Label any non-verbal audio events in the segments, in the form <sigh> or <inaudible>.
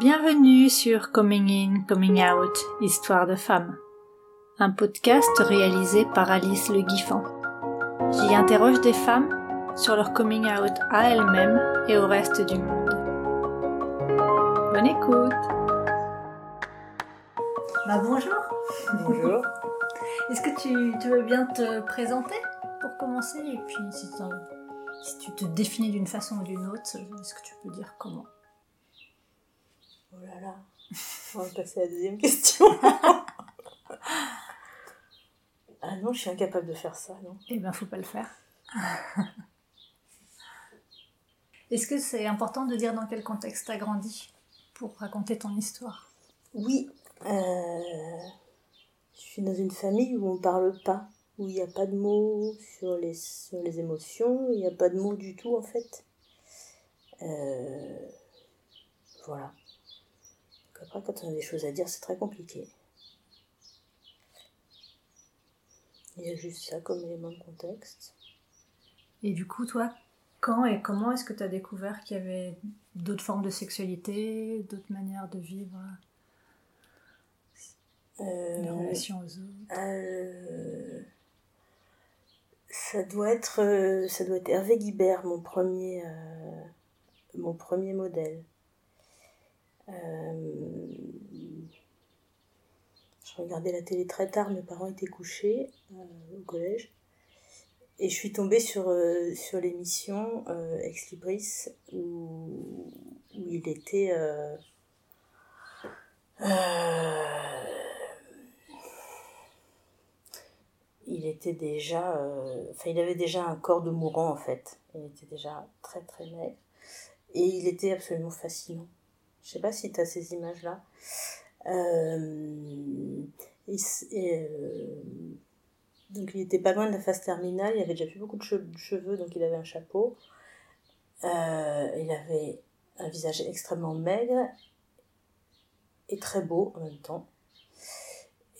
Bienvenue sur Coming In, Coming Out, Histoire de femmes, un podcast réalisé par Alice Le Guiffant. J'y interroge des femmes sur leur coming out à elles-mêmes et au reste du monde. Bonne écoute. Bah, Bonjour. Bonjour. <laughs> Est-ce que tu, tu, veux bien te présenter pour commencer? Et puis si, si tu te définis d'une façon ou d'une autre, est-ce que tu peux dire comment? Oh là là, on va passer à la deuxième question. <laughs> ah non, je suis incapable de faire ça, non Eh bien, faut pas le faire. <laughs> Est-ce que c'est important de dire dans quel contexte tu as grandi pour raconter ton histoire? Oui. Euh, je suis dans une famille où on ne parle pas, où il n'y a pas de mots sur les, sur les émotions, il n'y a pas de mots du tout en fait. Euh, voilà. Après, quand on a des choses à dire, c'est très compliqué. Il y a juste ça comme élément de contexte. Et du coup, toi, quand et comment est-ce que tu as découvert qu'il y avait d'autres formes de sexualité, d'autres manières de vivre euh, les relations aux autres? Euh, ça doit être euh, ça doit être Hervé Guibert mon premier mon premier modèle euh, je regardais la télé très tard, mes parents étaient couchés euh, au collège. Et je suis tombée sur, euh, sur l'émission Ex Libris où, où il était. il était déjà. Enfin, il avait déjà un corps de mourant en fait. Il était déjà très très maigre. Et il était absolument fascinant. Je sais pas si tu as ces images-là. Euh, euh, donc il était pas loin de la phase terminale, il avait déjà plus beaucoup de cheveux, donc il avait un chapeau. Euh, il avait un visage extrêmement maigre et très beau en même temps.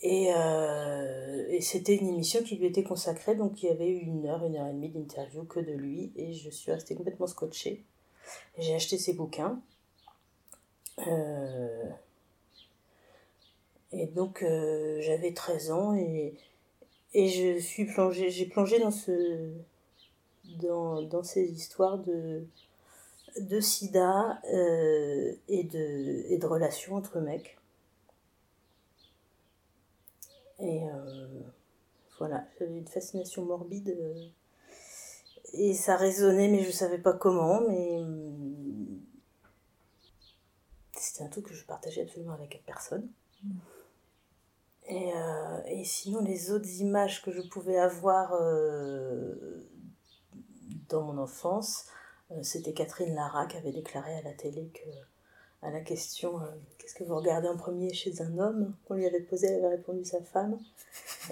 Et, et c'était une émission qui lui était consacrée, donc il y avait eu une heure, une heure et demie d'interview que de lui, et je suis restée complètement scotchée. J'ai acheté ses bouquins. Euh, et donc euh, j'avais 13 ans et, et je suis plongée, j'ai plongé dans ce dans, dans ces histoires de, de sida euh, et, de, et de relations entre mecs. Et voilà, j'avais une fascination morbide et ça résonnait, mais je savais pas comment. Mais c'était un truc que je partageais absolument avec personne. Et, euh, et, sinon, les autres images que je pouvais avoir euh, dans mon enfance, euh, c'était Catherine Lara qui avait déclaré à la télé que, à la question Qu'est-ce que vous regardez en premier chez un homme? Qu'on lui avait posé, elle avait répondu sa femme.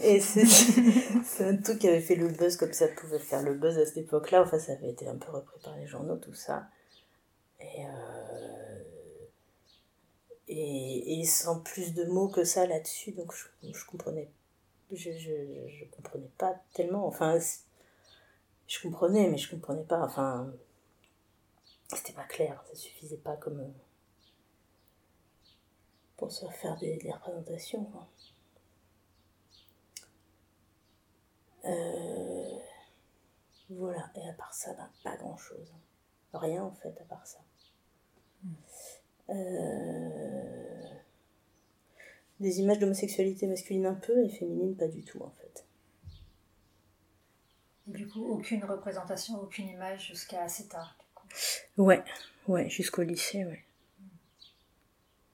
Et <laughs> c'est un truc qui avait fait le buzz comme ça pouvait faire le buzz à cette époque-là. Enfin, ça avait été un peu repris par les journaux, tout ça. Et et, sans plus de mots que ça là-dessus, donc je, comprenais, je, comprenais pas tellement, enfin, je comprenais, mais je comprenais pas, enfin, c'était pas clair, ça suffisait pas comme pour se faire des, des représentations. Euh, voilà, et à part ça, ben, pas grand chose. Rien en fait, à part ça. Euh, des images d'homosexualité masculine un peu et féminine pas du tout en fait. du coup, aucune représentation, aucune image jusqu'à assez tard. Du coup. Ouais, ouais, jusqu'au lycée, ouais.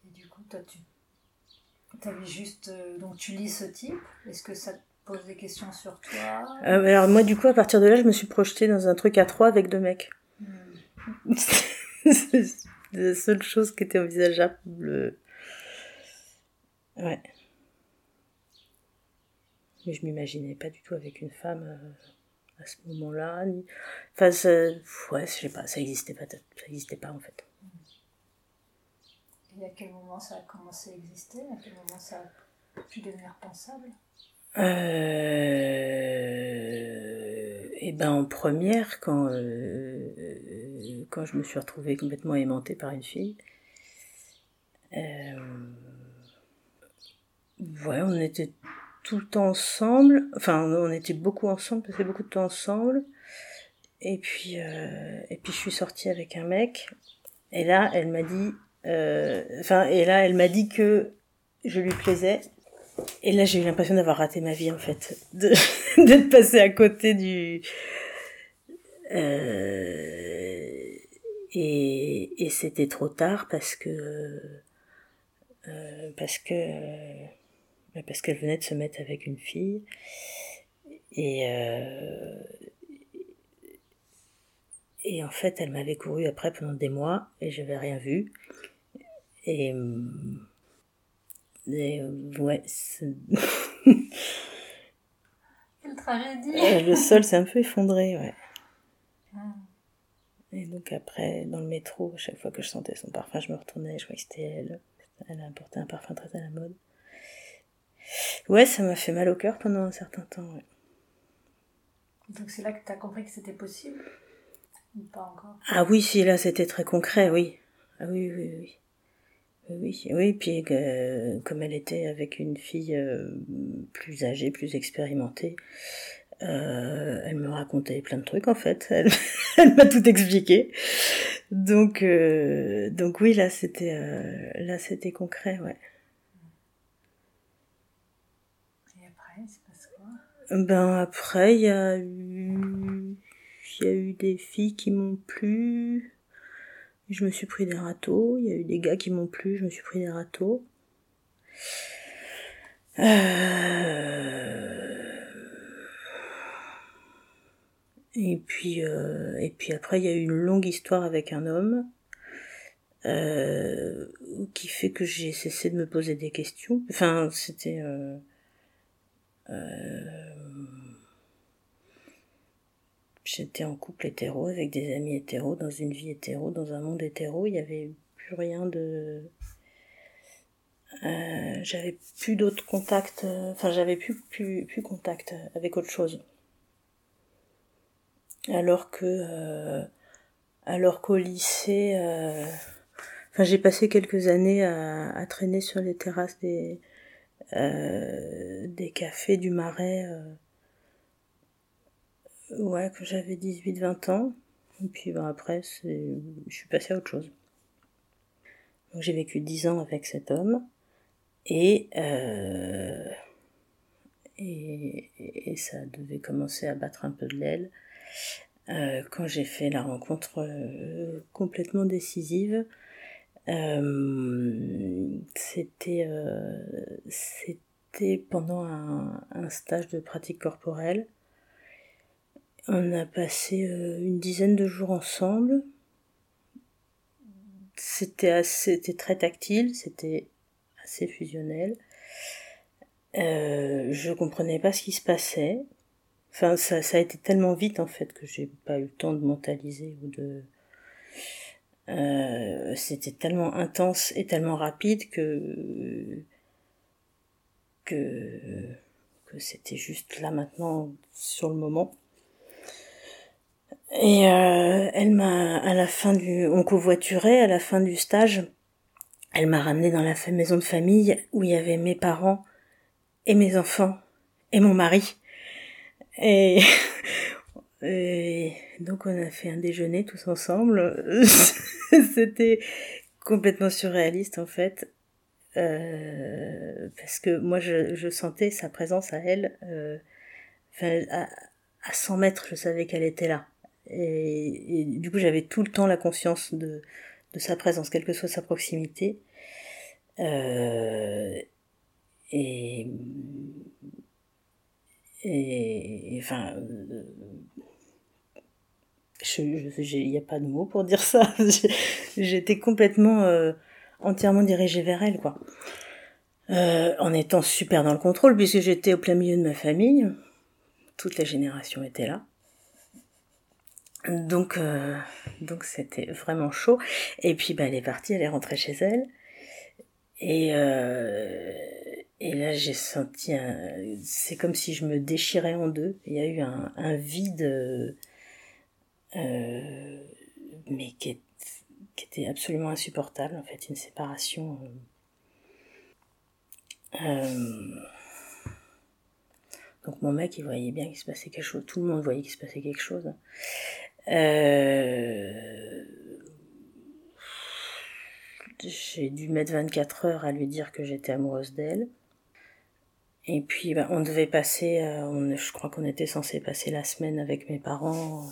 Et du coup, toi, tu avais juste. Euh, donc, tu lis ce type? Est-ce que ça te pose des questions sur toi? Euh, Alors, moi, du coup, à partir de là, je me suis projetée dans un truc à trois avec deux mecs. Hmm. <laughs> <laughs> la seule chose qui était envisageable. Ouais. Mais je m'imaginais pas du tout avec une femme euh, à ce moment-là. Ni... Enfin, ça... ouais, je sais pas, ça existait pas, ça pas en fait. Et à quel moment ça a commencé à exister? À quel moment ça a pu devenir pensable? Euh, et ben en première, quand, euh, quand je me suis retrouvée complètement aimantée par une fille, Euh, ouais, on était tout le temps ensemble. Enfin, on était beaucoup ensemble, passait beaucoup de temps ensemble. Et puis, euh, et puis je suis sortie avec un mec. Et là, elle m'a dit, euh, enfin, et là, elle m'a dit que je lui plaisais. Et là, j'ai eu l'impression d'avoir raté ma vie, en fait, <laughs> d'être passée à côté du. Euh, et, c'était trop tard parce que euh, parce que euh, parce qu'elle venait de se mettre avec une fille et euh, et en fait elle m'avait couru après pendant des mois et je n'avais rien vu et, et ouais <laughs> quelle tragédie <laughs> le sol s'est un peu effondré ouais ah. et donc après dans le métro à chaque fois que je sentais son parfum je me retournais je croyais que c'était elle elle a apporté un parfum très à la mode. Ouais, ça m'a fait mal au cœur pendant un certain temps. Donc c'est là que tu as compris que c'était possible Ou pas encore? Ah oui, si, là c'était très concret, oui. Ah oui, oui, oui. Oui, oui, puis euh, comme elle était avec une fille euh, plus âgée, plus expérimentée, euh, elle me racontait plein de trucs en fait. Elle, <laughs> elle m'a tout expliqué. Donc, euh, donc oui, là c'était, euh, là c'était concret, ouais. Et après, c'est passé quoi? Ben après, il y a eu, il y a eu des filles qui m'ont plu. Je me suis pris des râteaux. Il y a eu des gars qui m'ont plu. Je me suis pris des râteaux. Euh... Et puis, euh, et puis après, il y a eu une longue histoire avec un homme euh, qui fait que j'ai cessé de me poser des questions. Enfin, c'était euh J'étais en couple hétéro avec des amis hétéros, dans une vie hétéro, dans un monde hétéro. Il n'y avait plus rien de... Euh, j'avais plus d'autres contacts, enfin j'avais plus, plus, plus contact avec autre chose alors que euh, alors qu'au lycée euh, enfin j'ai passé quelques années à, à, traîner sur les terrasses des euh, des cafés du marais ouais quand j'avais 18 20 ans et puis ben, après je suis passée à autre chose donc j'ai vécu 10 ans avec cet homme et et, et, ça devait commencer à battre un peu de l'aile euh, quand j'ai fait la rencontre euh, complètement décisive. Euh, c'était c'était pendant un, stage de pratique corporelle. On a passé une dizaine de jours ensemble. C'était c'était très tactile, c'était assez fusionnel. Euh, je comprenais pas ce qui se passait. Enfin, ça, ça a été tellement vite en fait que j'ai pas eu le temps de mentaliser ou de. Euh, c'était tellement intense et tellement rapide que que que c'était juste là maintenant sur le moment. Et euh, elle m'a à la fin du on covoiturait à la fin du stage, elle m'a ramené dans la maison de famille où il y avait mes parents et mes enfants et mon mari. Et, <laughs> et, donc on a fait un déjeuner tous ensemble. <laughs> C'était complètement surréaliste en fait. Euh, parce que moi je, je, sentais sa présence à elle. Euh, à, à 100 mètres, je savais qu'elle était là. Et, et, du coup j'avais tout le temps la conscience de, sa présence, quelle que soit sa proximité. Euh, et et enfin, il n'y a pas de mots pour dire ça. <laughs> J'étais complètement, euh, entièrement dirigée vers elle, quoi. Euh, en étant super dans le contrôle, puisque j'étais au plein milieu de ma famille. Toute la génération était là. Donc, euh, donc c'était vraiment chaud. Et puis, bah, elle est partie, elle est rentrée chez elle. Et, euh, et là, j'ai senti un... C'est comme si je me déchirais en deux. Il y a eu un, vide, euh, mais qui, qui, était absolument insupportable, en fait, une séparation. Donc mon mec, il voyait bien qu'il se passait quelque chose. Tout le monde voyait qu'il se passait quelque chose. Euh, j'ai dû mettre 24 heures à lui dire que j'étais amoureuse d'elle. Et puis bah, on devait passer, euh, je crois qu'on était censé passer la semaine avec mes parents,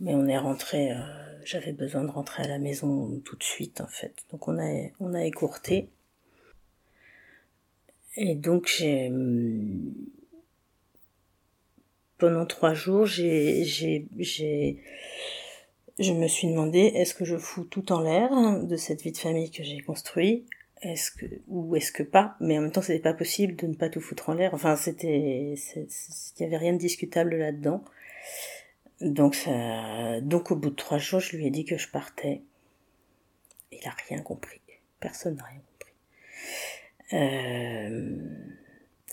mais on est rentré, euh, j'avais besoin de rentrer à la maison tout de suite en fait. Donc on a, on a écourté. Et donc j'ai pendant trois jours, j'ai, j'ai, j'ai, je me suis demandé est-ce que je fous tout en l'air de cette vie de famille que j'ai construite est-ce que ou est-ce que pas? Mais en même temps c'était pas possible de ne pas tout foutre en l'air. Enfin c'était il y avait rien de discutable là-dedans. Donc donc au bout de trois jours je lui ai dit que je partais. Il a rien compris. Personne n'a rien compris. Euh,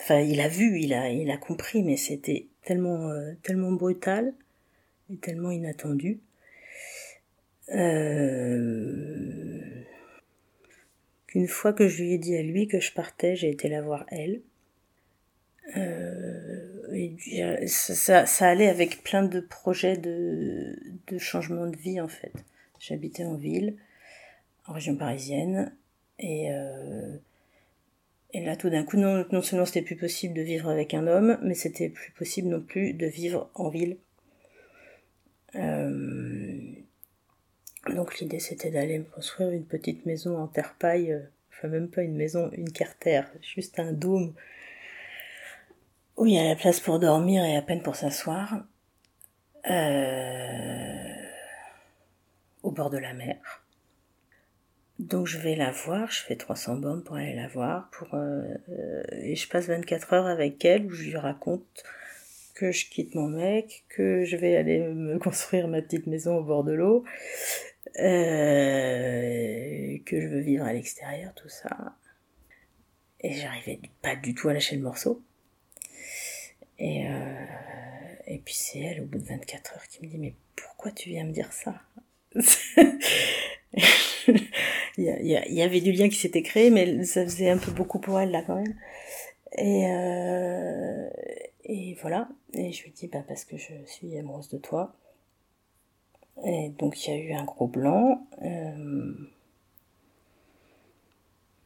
enfin il a vu il a il a compris mais c'était tellement euh, tellement brutal et tellement inattendu euh, qu'une fois que je lui ai dit à lui que je partais, j'ai été la voir elle. Euh, et ça, ça, allait avec plein de projets de, de changement de vie en fait. J'habitais en ville, en région parisienne, et, euh, et là tout d'un coup, non, seulement c'était plus possible de vivre avec un homme, mais c'était plus possible non plus de vivre en ville. Euh, donc l'idée c'était d'aller me construire une petite maison en terre paille, euh, enfin même pas une maison, une cartère, juste un dôme où il y a la place pour dormir et à peine pour s'asseoir, euh, au bord de la mer. Donc je vais la voir, je fais 300 bornes pour aller la voir, pour, euh, et je passe 24 heures avec elle où je lui raconte que je quitte mon mec, que je vais aller me <laughs> construire ma petite maison au bord de l'eau, euh, que je veux vivre à l'extérieur, tout ça. Et j'arrivais pas du tout à lâcher le morceau. Et, euh, et puis c'est elle, au bout de 24 heures, qui me dit, mais pourquoi tu viens me dire ça? <laughs> <laughs> il, y avait du lien qui s'était créé, mais ça faisait un peu beaucoup pour elle, là, quand même. Et, euh, et voilà. Et je lui dis, bah, parce que je suis amoureuse de toi. Et donc il y a eu un gros blanc. Euh,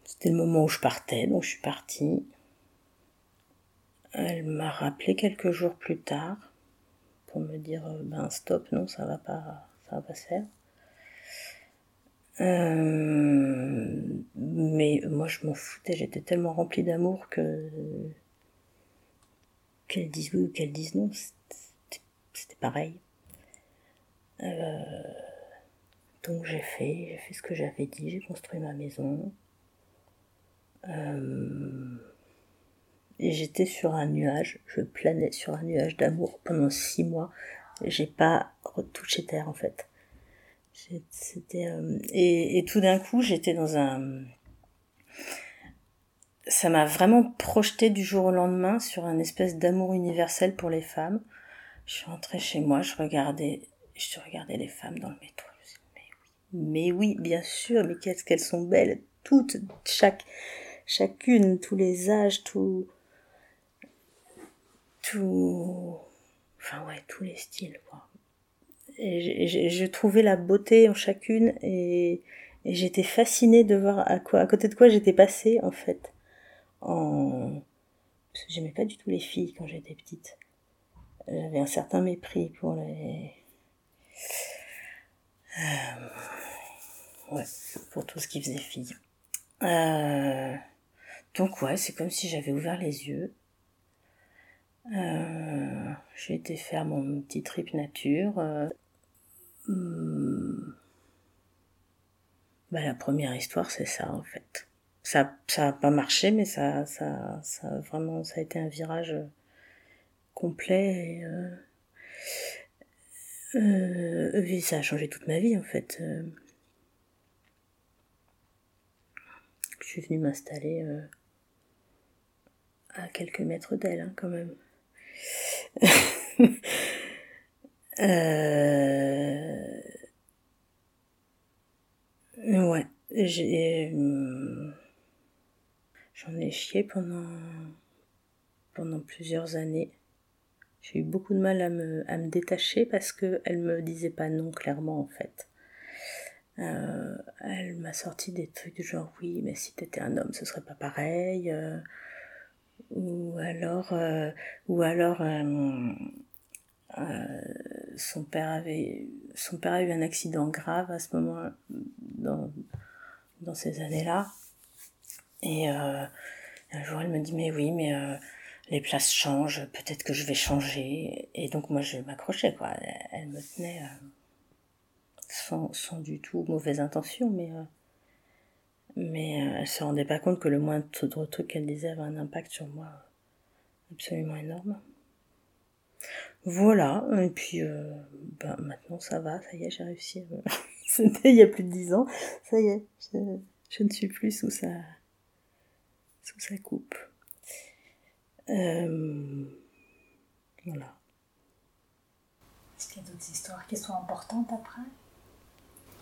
c'était le moment où je partais, donc je suis partie. Elle m'a rappelé quelques jours plus tard pour me dire euh, ben stop, non, ça va pas, ça va pas se faire. Euh, mais moi je m'en foutais, j'étais tellement remplie d'amour que qu'elle dise oui ou qu'elle dise non, c'était pareil. Euh, donc j'ai fait, j'ai fait ce que j'avais dit, j'ai construit ma maison. Euh, et j'étais sur un nuage, je planais sur un nuage d'amour pendant six mois. J'ai pas retouché terre en fait. C'était euh, et, et, tout d'un coup j'étais dans un. Ça m'a vraiment projeté du jour au lendemain sur un espèce d'amour universel pour les femmes. Je suis rentrée chez moi, je regardais je regardais les femmes dans le métro. Je me mais oui, mais oui, bien sûr, mais qu'est-ce qu'elles sont belles, toutes, chaque, chacune, tous les âges, tout, tout, enfin ouais, tous les styles, quoi. Et je trouvais la beauté en chacune et, j'étais fascinée de voir à quoi, à côté de quoi j'étais passée, en fait. En, parce que j'aimais pas du tout les filles quand j'étais petite. J'avais un certain mépris pour les, euh, ouais, pour tout ce qui faisait fille. Euh, donc ouais, c'est comme si j'avais ouvert les yeux. Euh, j'ai été faire mon petit trip nature. Hmm. Bah, la première histoire, c'est ça en fait. Ça, ça a pas marché, mais ça, ça, ça vraiment, ça a été un virage complet. Et, euh, ça a changé toute ma vie en fait. Euh, je suis venue m'installer euh, à quelques mètres d'elle hein, quand même. <laughs> euh... Ouais, j'ai. J'en ai chié pendant, pendant plusieurs années. J'ai eu beaucoup de mal à me, à me détacher parce qu'elle me disait pas non clairement en fait. Euh, elle m'a sorti des trucs du genre oui mais si t'étais un homme ce serait pas pareil euh, ou alors euh, ou alors son père avait son père a eu un accident grave à ce moment dans, dans ces années là et un jour elle me dit mais oui mais les places changent, peut-être que je vais changer. Et donc moi je m'accrochais, quoi. Elle me tenait euh, sans, sans, du tout mauvaise intention, mais, euh, mais euh, elle se rendait pas compte que le moindre truc qu'elle disait avait un impact sur moi absolument énorme. Voilà, et puis ben, maintenant ça va, ça y est, j'ai réussi. <laughs> C'était il y a plus de dix ans, ça y est, je, je ne suis plus sous sa, sous sa coupe. Euh, voilà. Est-ce qu'il y a d'autres histoires qui sont importantes après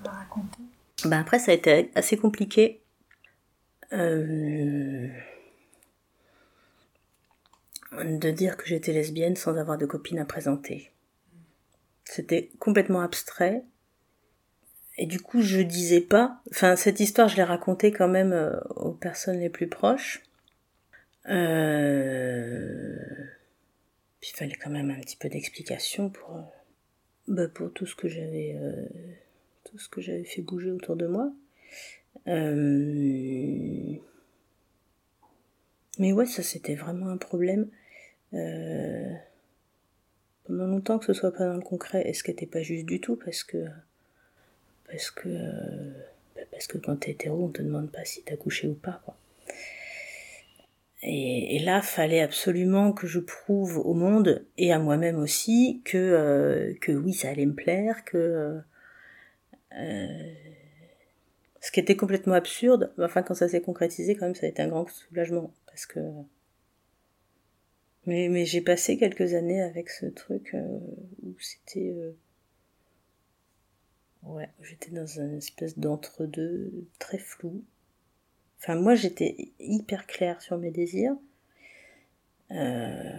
à raconter? Ben Après, ça a été assez compliqué. Euh, de dire que j'étais lesbienne sans avoir de copine à présenter. C'était complètement abstrait. Et du coup, je disais pas. Enfin, cette histoire, je l'ai racontée quand même euh, aux personnes les plus proches. Euh... Puis il fallait quand même un petit peu d'explication pour, euh, bah, pour tout ce que j'avais euh, tout ce que j'avais fait bouger autour de moi. Euh... Mais ouais, ça c'était vraiment un problème. Euh... Pendant longtemps que ce soit pas dans le concret, et ce qui n'était pas juste du tout, parce que parce que bah, parce que quand t'es hétéro, on te demande pas si t'as couché ou pas, quoi. Et, et, là, fallait absolument que je prouve au monde et à moi-même aussi que euh, que oui, ça allait me plaire, que euh, euh, ce qui était complètement absurde. Enfin, quand ça s'est concrétisé, quand même, ça a été un grand soulagement parce que. Mais mais j'ai passé quelques années avec ce truc euh, où c'était ouais, j'étais dans une espèce d'entre-deux très flou. Enfin, moi, j'étais hyper claire sur mes désirs. Euh...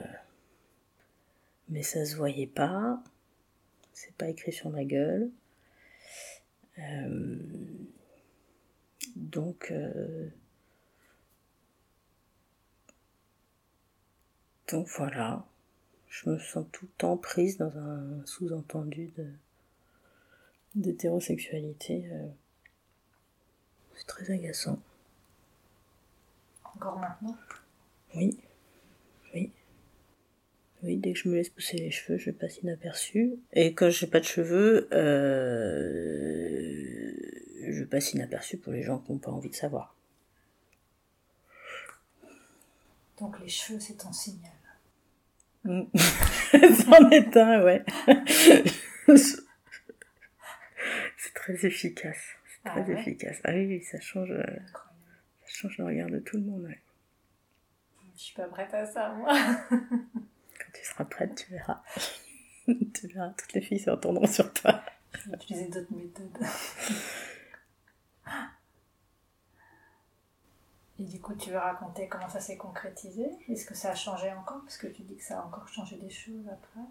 Mais ça se voyait pas. C'est pas écrit sur ma gueule. Euh... Donc. Donc voilà. Je me sens tout le temps prise dans un sous-entendu de d'hétérosexualité. Euh. C'est très agaçant. Encore maintenant? Oui. Oui. Oui, dès que je me laisse pousser les cheveux, je passe inaperçu. Et quand j'ai pas de cheveux, euh, je passe inaperçu pour les gens qui n'ont pas envie de savoir. Donc les cheveux, c'est ton signal. <laughs> C'en est un, ouais. <laughs> c'est très efficace. C'est très ah efficace. Ah oui, ça change. Euh, change le regard de tout le monde. Ouais. Je suis pas prête à ça, moi. <laughs> Quand tu seras prête, tu verras. tu verras, toutes les filles se retourneront sur toi. Je vais utiliser d'autres méthodes. Et du coup, tu veux raconter comment ça s'est concrétisé? Est-ce que ça a changé encore? Parce que tu dis que ça a encore changé des choses après.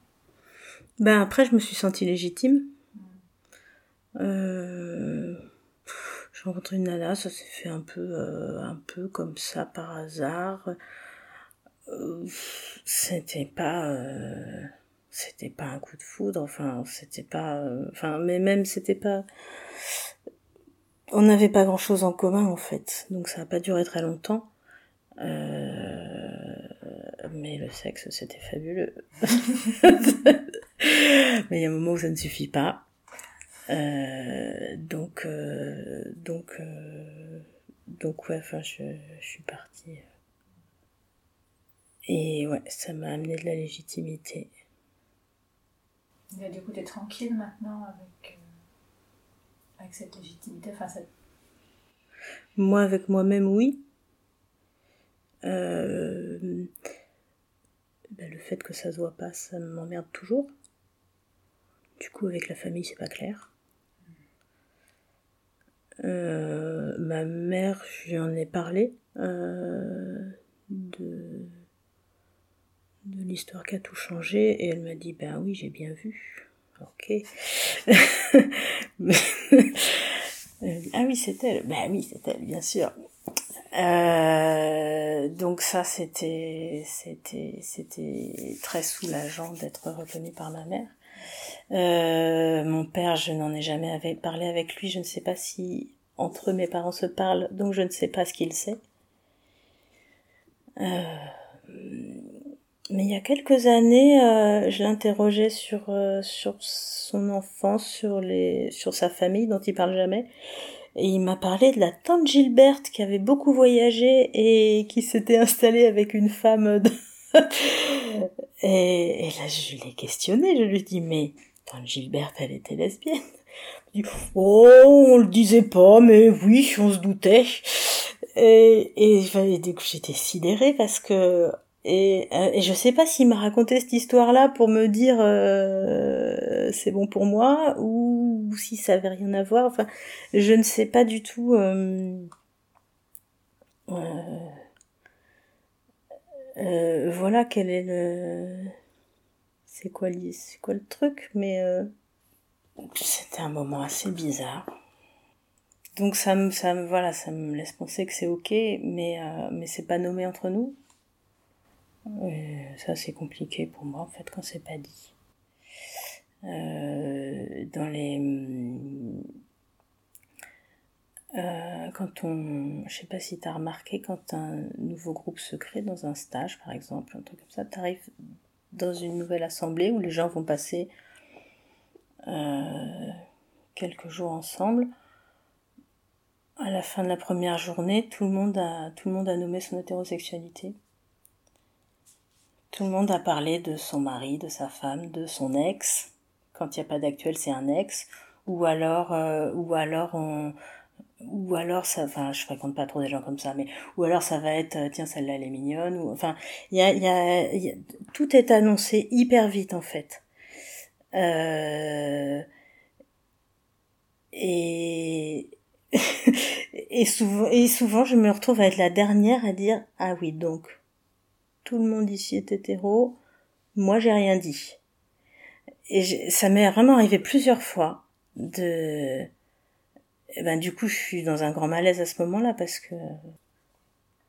Ben après, je me suis sentie légitime. Hmm. Euh j'ai rencontré une nana, ça s'est fait un peu, euh, un peu comme ça par hasard. Euh, c'était pas, euh, c'était pas un coup de foudre, enfin, c'était pas, enfin, mais même c'était pas, on n'avait pas grand chose en commun en fait, donc ça n'a pas duré très longtemps. mais le sexe, c'était fabuleux. <laughs> mais il y a un moment où ça ne suffit pas. Euh, donc, euh, donc, euh, donc ouais, enfin, je, suis partie. Et ouais, ça m'a amené de la légitimité. Et du coup, t'es tranquille maintenant avec, avec cette légitimité enfin, cette... Moi, avec moi-même, oui. Euh, ben, le fait que ça se voit pas, ça m'emmerde toujours. Du coup, avec la famille, c'est pas clair. Euh, ma mère, je lui en ai parlé euh, de, de l'histoire qui a tout changé et elle m'a dit ben oui j'ai bien vu. Ok. <laughs> ah oui c'est elle. Ben oui c'est elle bien sûr. Euh, donc ça c'était c'était c'était très soulageant d'être reconnue par ma mère. Euh, mon père, je n'en ai jamais parlé avec lui. Je ne sais pas si entre mes parents se parlent, donc je ne sais pas ce qu'il sait. Euh, mais il y a quelques années, euh, je l'interrogeais sur euh, sur son enfance, sur les sur sa famille dont il parle jamais. Et il m'a parlé de la tante Gilberte qui avait beaucoup voyagé et qui s'était installée avec une femme. <laughs> De... et, là, je l'ai questionné. Je lui ai dit, mais tante Gilberte, elle était lesbienne. Il dit, oh, on le disait pas, mais oui, on se doutait. Et, et, et j'étais sidérée parce que et, euh, et je sais pas s'il m'a raconté cette histoire-là pour me dire euh, c'est bon pour moi ou, si ça avait rien à voir. Enfin, je ne sais pas du tout. Euh, euh, voilà quel est le. C'est quoi, quoi le truc Mais c'était un moment assez bizarre. Donc ça me, ça me, voilà, ça me laisse penser que c'est ok, mais mais c'est pas nommé entre nous. Et ça, c'est compliqué pour moi, en fait, quand c'est pas dit. Euh, dans les. Euh, quand on. Je sais pas si tu as remarqué, quand un nouveau groupe se crée dans un stage, par exemple, un truc comme ça, tu arrives dans une nouvelle assemblée où les gens vont passer euh, quelques jours ensemble. À la fin de la première journée, tout le monde a, tout le monde a nommé son hétérosexualité. Tout le monde a parlé de son mari, de sa femme, de son ex. Quand il n'y a pas d'actuel, c'est un ex. Ou alors, euh, ou alors on, ou alors ça, enfin, je fréquente pas trop des gens comme ça, mais ou alors ça va être, euh, tiens, celle-là elle est mignonne. Enfin, il y a, y, y a, tout est annoncé hyper vite en fait. Euh, et <laughs> et souvent, et souvent, je me retrouve à être la dernière à dire ah oui donc tout le monde ici est hétéro, moi j'ai rien dit. Et ça m'est vraiment arrivé plusieurs fois de... Et eh ben, du coup, je suis dans un grand malaise à ce moment-là parce que...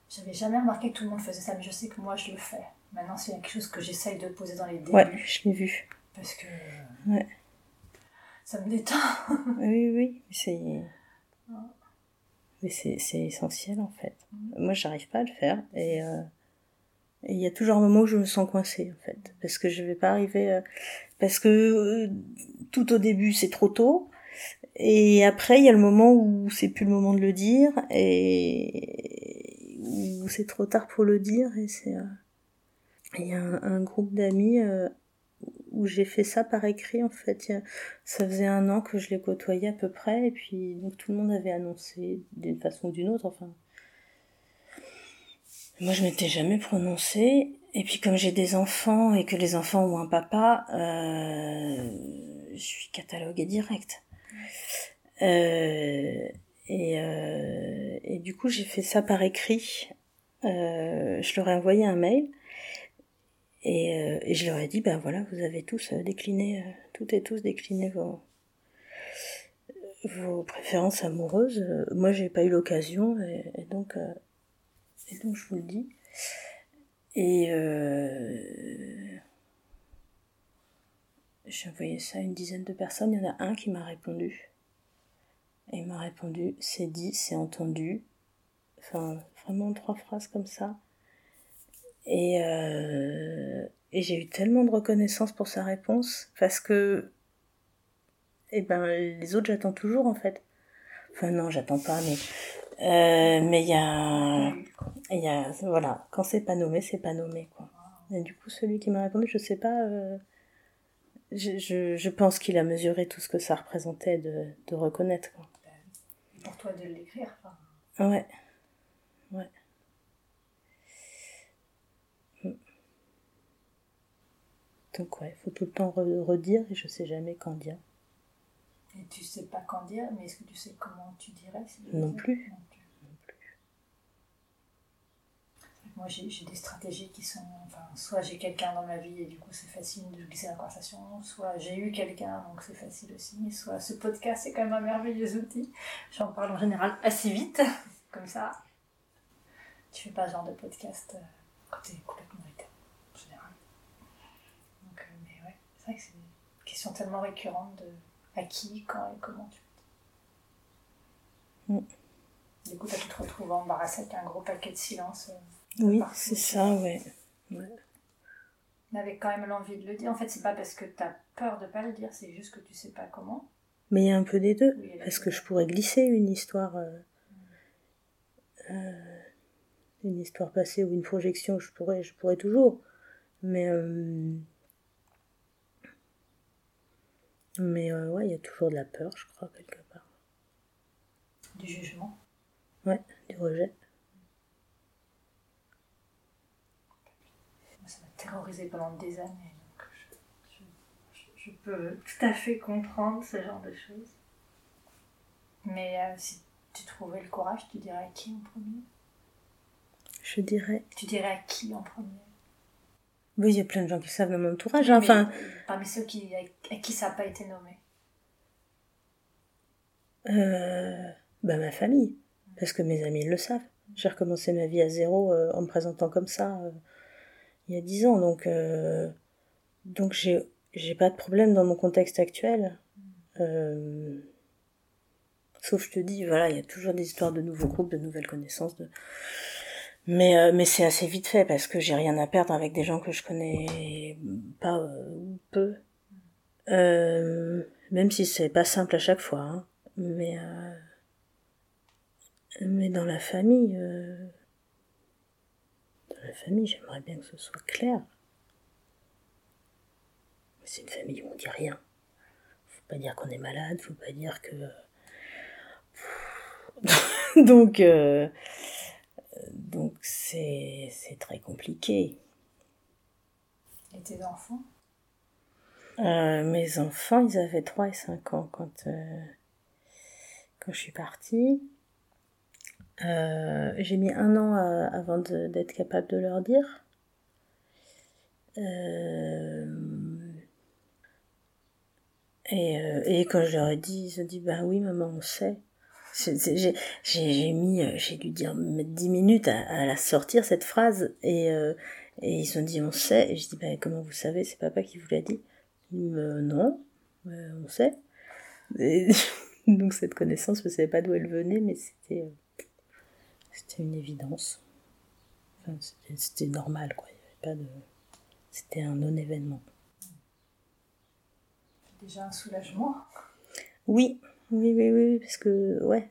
J'avais jamais remarqué que tout le monde faisait ça, mais je sais que moi je le fais. Maintenant, c'est quelque chose que j'essaye de poser dans les débuts. Ouais, je l'ai vu. Parce que... Ouais. Ça me détend. <laughs> oui, oui, c'est... Mais c'est essentiel en fait. Mm. Moi, j'arrive pas à le faire et... Euh, et il y a toujours un moment où je me sens coincée, en fait. Parce que je vais pas arriver, euh, parce que euh, tout au début, c'est trop tôt. Et après, il y a le moment où c'est plus le moment de le dire, et où c'est trop tard pour le dire, et c'est, euh, il y a un, groupe d'amis, où j'ai fait ça par écrit, en fait. Ça faisait un an que je les côtoyais à peu près, et puis, donc tout le monde avait annoncé d'une façon ou d'une autre, enfin, moi, je m'étais jamais prononcée. Et puis, comme j'ai des enfants et que les enfants ont un papa, euh, je suis cataloguée direct. Euh, et, euh, et du coup, j'ai fait ça par écrit. Euh, je leur ai envoyé un mail. Et, euh, et, je leur ai dit, ben voilà, vous avez tous décliné, toutes et tous décliné vos, vos préférences amoureuses. Moi, j'ai pas eu l'occasion, et, et donc et donc je vous le dis. Et euh, j'ai envoyé ça à une dizaine de personnes. Il y en a un qui m'a répondu. Et il m'a répondu c'est dit, c'est entendu. Enfin, vraiment trois phrases comme ça. Et, euh, et j'ai eu tellement de reconnaissance pour sa réponse parce que eh ben les autres j'attends toujours en fait. Enfin non, j'attends pas, mais mais il y a, il y a, voilà, quand c'est pas nommé, c'est pas nommé, quoi. Et du coup, celui qui m'a répondu, je sais pas, euh, je, je, je, pense qu'il a mesuré tout ce que ça représentait de, de reconnaître, quoi. Pour toi de l'écrire, quoi. Ouais. Ouais. Mm. Donc ouais, faut tout le temps redire et je sais jamais quand dire. Et tu sais pas quand dire, mais est-ce que tu sais comment tu dirais non plus. Moi, j'ai des stratégies qui sont. Enfin, soit j'ai quelqu'un dans ma vie et du coup c'est facile de glisser la conversation, soit j'ai eu quelqu'un donc c'est facile aussi, soit ce podcast c'est quand même un merveilleux outil. J'en parle en général assez vite, <laughs> comme ça. Tu fais pas ce genre de podcast euh, quand t'es complètement éteint, en général. Donc, euh, mais ouais, c'est vrai que c'est une question tellement récurrente de à qui, quand et comment tu mm. Du coup, tu te retrouves embarrassé avec un gros paquet de silence. Euh, oui, c'est ça, ouais. ouais. Mais avec quand même l'envie de le dire. En fait, c'est pas parce que tu as peur de pas le dire, c'est juste que tu sais pas comment. Mais il y a un peu des deux. parce que je pourrais glisser une histoire. Euh, euh, une histoire passée ou une projection, je pourrais, je pourrais toujours. Mais. Euh, mais ouais, il y a toujours de la peur, je crois, quelque part. Du jugement Ouais, du rejet. terrorisée pendant des années. Donc je, peux tout à fait comprendre ce genre de choses. Mais euh, si tu trouvais le courage, tu dirais à qui en premier? Je dirais. Tu dirais à qui en premier? Oui, il y a plein de gens qui savent dans mon entourage. enfin. Parmi ceux qui, à, qui ça n'a pas été nommé euh, bah, ma famille. Parce que mes amis le savent. J'ai recommencé ma vie à zéro euh, en me présentant comme ça. Euh, il y a dix ans. Donc, donc j'ai, j'ai pas de problème dans mon contexte actuel. Sauf, je te dis, voilà, il y a toujours des histoires de nouveaux groupes, de nouvelles connaissances. De... Mais, euh, mais c'est assez vite fait parce que j'ai rien à perdre avec des gens que je connais pas ou peu. même si c'est pas simple à chaque fois. Hein. Mais, mais dans la famille la famille, j'aimerais bien que ce soit clair. C'est une famille où on dit rien. Faut pas dire qu'on est malade, faut pas dire que. <laughs> donc, euh, donc c'est, très compliqué. Et tes enfants? Euh, Mes enfants, ils avaient 3 et 5 ans quand, euh, quand je suis partie. Euh, j'ai mis un an avant d'être capable de leur dire. Et, et, quand je leur ai dit, ils ont dit bah oui maman on sait. J'ai mis, j'ai dû dire 10 minutes à, la sortir cette phrase et, et ils ont dit on sait. Et je dis bah comment vous savez, c'est papa qui vous l'a dit. non, on sait. <laughs> donc cette connaissance, je ne savais pas d'où elle venait, mais c'était c'était une évidence. c'était normal, quoi. pas de... C'était un non-événement. Déjà un soulagement? Oui, oui, oui, oui, parce que, ouais.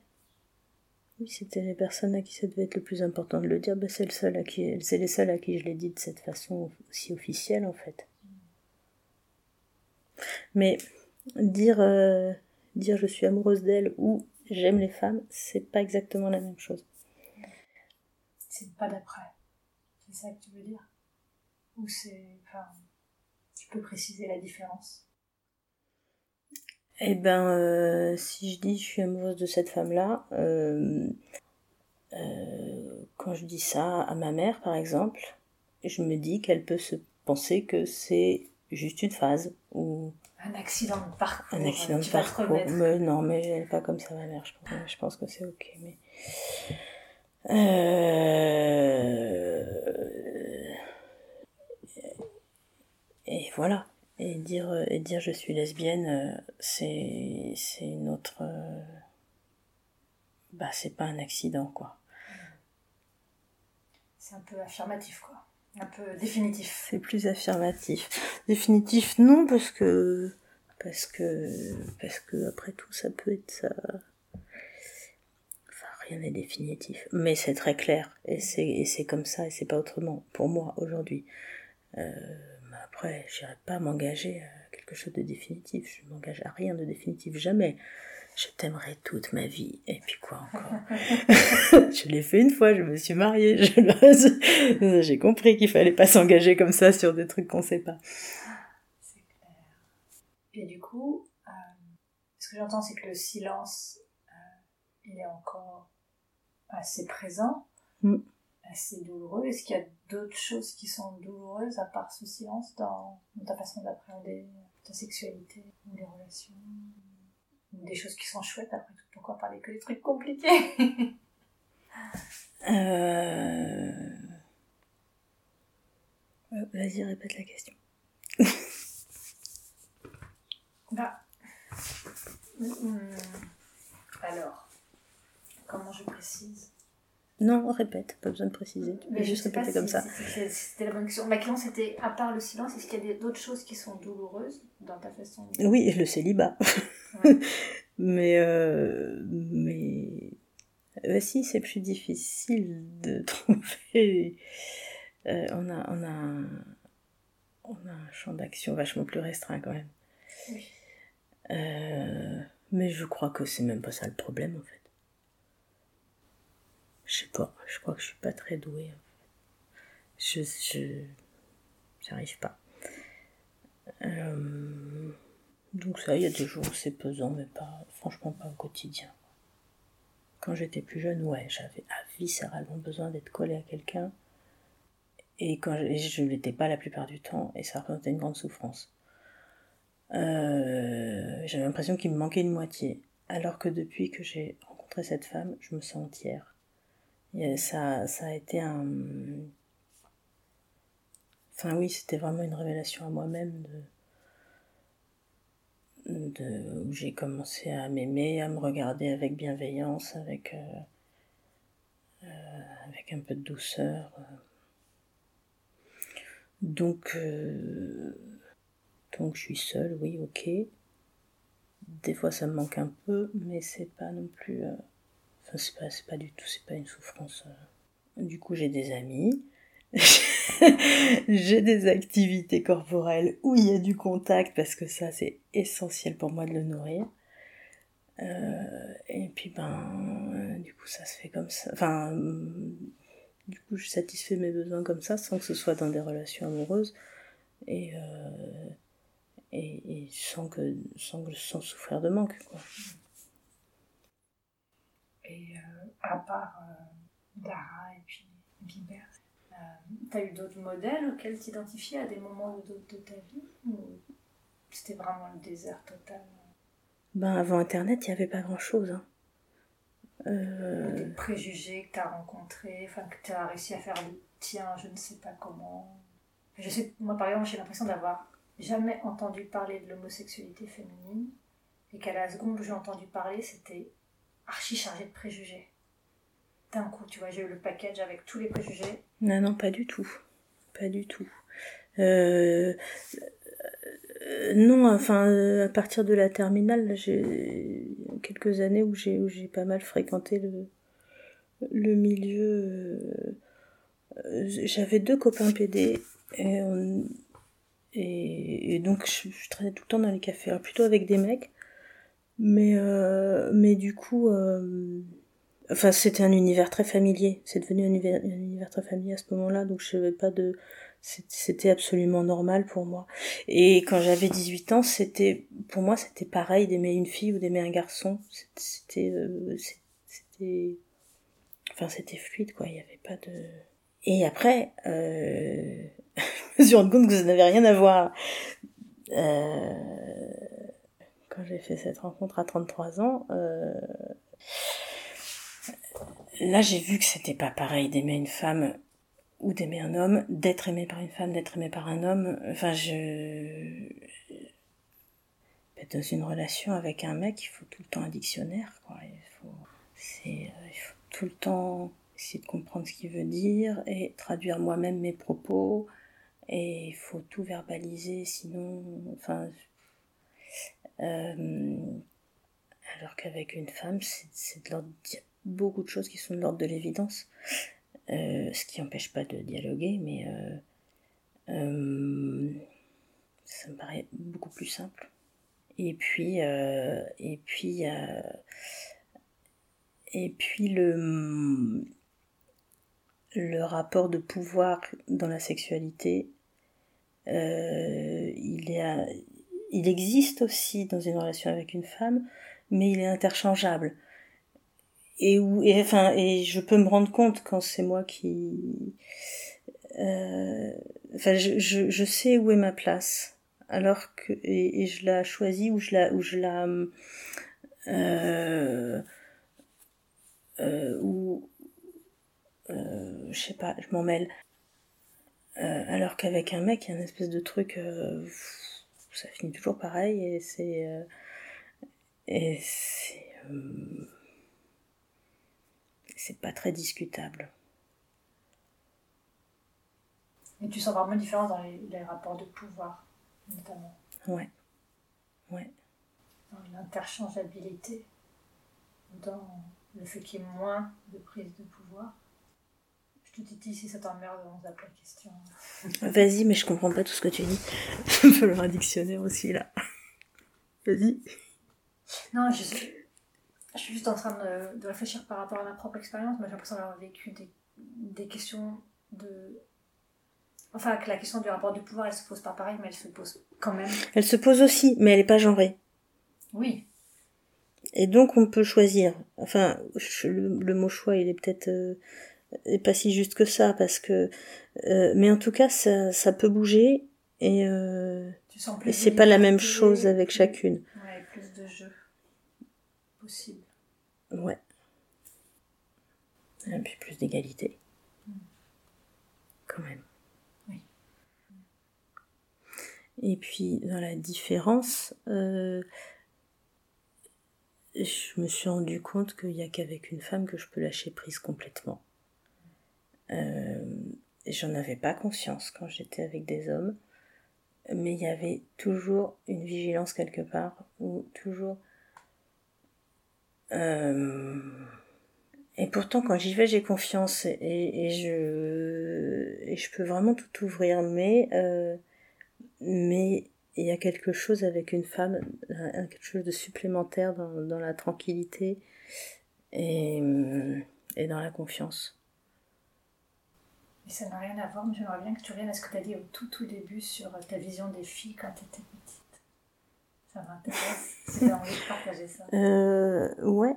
Oui, c'était les personnes à qui ça devait être le plus important de le dire. Ben, c'est le seul à qui, c'est les seuls à qui je l'ai dit de cette façon aussi officielle, en fait. Mais dire, euh, dire je suis amoureuse d'elle ou j'aime les femmes, c'est pas exactement la même chose c'est pas d'après. C'est ça que tu veux dire? Ou c'est. Enfin, tu peux préciser la différence? Eh ben, euh, si je dis je suis amoureuse de cette femme-là, euh, euh, quand je dis ça à ma mère, par exemple, je me dis qu'elle peut se penser que c'est juste une phase ou un accident de parcours. Un accident de parcours. Mais non, mais elle n'est pas comme ça, ma mère. Je pense, je pense que c'est ok. Mais euh, et voilà. Et dire, et dire je suis lesbienne, c'est, c'est une autre. Bah, c'est pas un accident, quoi. C'est un peu affirmatif, quoi. Un peu définitif. C'est plus affirmatif. Définitif, non, parce que. Parce que. Parce que, après tout, ça peut être ça rien n'est définitif. Mais c'est très clair. Et c'est comme ça, et c'est pas autrement, pour moi, aujourd'hui. Euh, après, j'irai pas m'engager à quelque chose de définitif. Je m'engage à rien de définitif, jamais. Je t'aimerai toute ma vie. Et puis quoi encore? <laughs> Je l'ai fait une fois, je me suis mariée. J'ai compris qu'il fallait pas s'engager comme ça sur des trucs qu'on sait pas. C'est clair. Et du coup, euh, Ce que j'entends, c'est que le silence, euh, il est encore assez présent, Mm. Assez douloureux. Est-ce qu'il y a d'autres choses qui sont douloureuses à part ce silence dans, dans ta façon d'appréhender ta sexualité ou les relations des choses qui sont chouettes après tout? Pourquoi parler que des trucs compliqués? <laughs> Euh... euh, Vas-y, répète la question. <laughs> Bah. hum, Alors, comment je précise? Non, répète, pas besoin de préciser. Tu peux Mais je juste répéter comme ça. si- C'était la bonne question. Ma question c'était, à part le silence, est-ce qu'il y a d'autres choses qui sont douloureuses dans ta façon de... Oui, le célibat. Ouais. <laughs> mais, euh, mais, euh, si, c'est plus difficile de <laughs> trouver. euh, on, a, on, a un, on a un champ d'action vachement plus restreint quand même. Oui. Euh, mais je crois que c'est même pas ça le problème en fait. Je sais pas, je crois que je suis pas très douée. Je. je J'arrive pas. Euh, donc, ça, il y a des jours où c'est pesant, mais pas, franchement, pas au quotidien. Quand j'étais plus jeune, ouais, j'avais viscéralement besoin d'être collée à quelqu'un. Et quand je, ne l'étais pas la plupart du temps, et ça représentait une grande souffrance. Euh, j'avais l'impression qu'il me manquait une moitié. Alors que depuis que j'ai rencontré cette femme, je me sens entière. Ça, ça a été un. Enfin, oui, c'était vraiment une révélation à moi-même de. de où j'ai commencé à m'aimer, à me regarder avec bienveillance, avec. euh, euh, avec un peu de douceur. Donc. euh, donc, je suis seule, oui, ok. Des fois, ça me manque un peu, mais c'est pas non plus. Enfin, c'est pas, pas du tout, c'est pas une souffrance. euh. Du coup, j'ai des amis. <laughs> j'ai des activités corporelles où il y a du contact parce que ça, c'est essentiel pour moi de le nourrir. Euh, et puis, ben, euh, du coup, ça se fait comme ça. Enfin, du coup, je satisfais mes besoins comme ça sans que ce soit dans des relations amoureuses. Et. et, sans que sans, sans souffrir de manque quoi. Et euh, à part euh, Dara et puis Guibert, euh, t'as eu d'autres modèles auxquels t'identifiais à des moments ou d'autres de ta vie Ou c'était vraiment le désert total? Ben avant internet, il n'y avait pas grand chose. Hein. Des préjugés que t'as rencontrés, enfin que t'as réussi à faire le tien, je ne sais pas comment. Je sais, moi par exemple, j'ai l'impression d'avoir jamais entendu parler de l'homosexualité féminine et qu'à la seconde où j'ai entendu parler, c'était archi chargé de préjugés. D'un coup, tu vois, j'ai eu le package avec tous les préjugés. Non, non, pas du tout. Pas du tout. Euh, euh, non, enfin, euh, à partir de la terminale, j'ai quelques années où j'ai où j'ai pas mal fréquenté le, milieu. J'avais deux copains PD et donc je, je traînais tout le temps dans les cafés, alors plutôt avec des mecs. Mais, euh, mais du coup, euh, Enfin, c'était un univers très familier. C'est devenu un univers, un univers très familier à ce moment-là, donc je n'avais pas de. C'était absolument normal pour moi. Et quand j'avais 18 ans, c'était pour moi c'était pareil d'aimer une fille ou d'aimer un garçon. C'était euh, c'était enfin c'était fluide quoi. Il n'y avait pas de. Et après, euh... <laughs> je me suis rendu compte que ça n'avait rien à voir. Euh... Quand j'ai fait cette rencontre à 33 ans. Euh... Là, j'ai vu que c'était pas pareil d'aimer une femme ou d'aimer un homme, d'être aimé par une femme, d'être aimé par un homme. Enfin, je. Être dans une relation avec un mec, il faut tout le temps un dictionnaire, quoi. Il faut, euh, il faut tout le temps essayer de comprendre ce qu'il veut dire et traduire moi-même mes propos. Et il faut tout verbaliser, sinon. Enfin. Euh, alors qu'avec une femme, c'est, de l'ordre beaucoup de choses qui sont de l'ordre de l'évidence, euh, ce qui n'empêche pas de dialoguer, mais euh, ça me paraît beaucoup plus simple. Et puis, et puis, et puis le, le rapport de pouvoir dans la sexualité, il est, il existe aussi dans une relation avec une femme, mais il est interchangeable. Et où, et enfin, et je peux me rendre compte quand c'est moi qui, euh, enfin, je, je, je, sais où est ma place, alors que et, je la choisis ou je la, ou je la, euh, euh, ou euh, je sais pas, je m'en mêle. Euh, alors qu'avec un mec, il y a une espèce de truc, euh, ça finit toujours pareil et c'est. Euh, et c'est. c'est pas très discutable. Et tu sens vraiment une différence dans les, les rapports de pouvoir, notamment. Ouais. Ouais. Dans l'interchangeabilité, dans le fait qu'il y ait moins de prise de pouvoir. Je te dis si ça t'emmerde, on zappe la question. Vas-y, mais je comprends pas tout ce que tu dis. <laughs> Il falloir un dictionnaire aussi, là. Vas-y. Non, je suis, je suis juste en train de, de, réfléchir par rapport à ma propre expérience. Moi, j'ai l'impression d'avoir vécu des, des questions de Enfin, que la question du rapport du pouvoir, elle se pose pas pareil, mais elle se pose quand même. Elle se pose aussi, mais elle est pas genrée. Oui. Et donc, on peut choisir. Enfin, le, le mot choix, il est peut-être euh, pas si juste que ça, parce que. Euh, mais en tout cas, ça, ça peut bouger et. Euh, et c'est pas la même chose avec chacune. Ouais, plus de jeu possible. Ouais. Et puis plus d'égalité. Mm. Quand même. Et puis dans la différence, euh, je me suis rendu compte qu'il n'y a qu'avec une femme que je peux lâcher prise complètement. Euh, J'en avais pas conscience quand j'étais avec des hommes, mais il y avait toujours une vigilance quelque part, ou toujours... Euh, et pourtant, quand j'y vais, j'ai confiance et, je, je peux vraiment tout ouvrir, mais euh, mais il y a quelque chose avec une femme, quelque chose de supplémentaire dans, dans la tranquillité et, et, dans la confiance. Mais ça n'a rien à voir, mais j'aimerais bien que tu reviennes à ce que tu as dit au tout tout début sur ta vision des filles quand tu étais petite. Ça m'intéresse, si tu as envie de partager ça. Euh, ouais.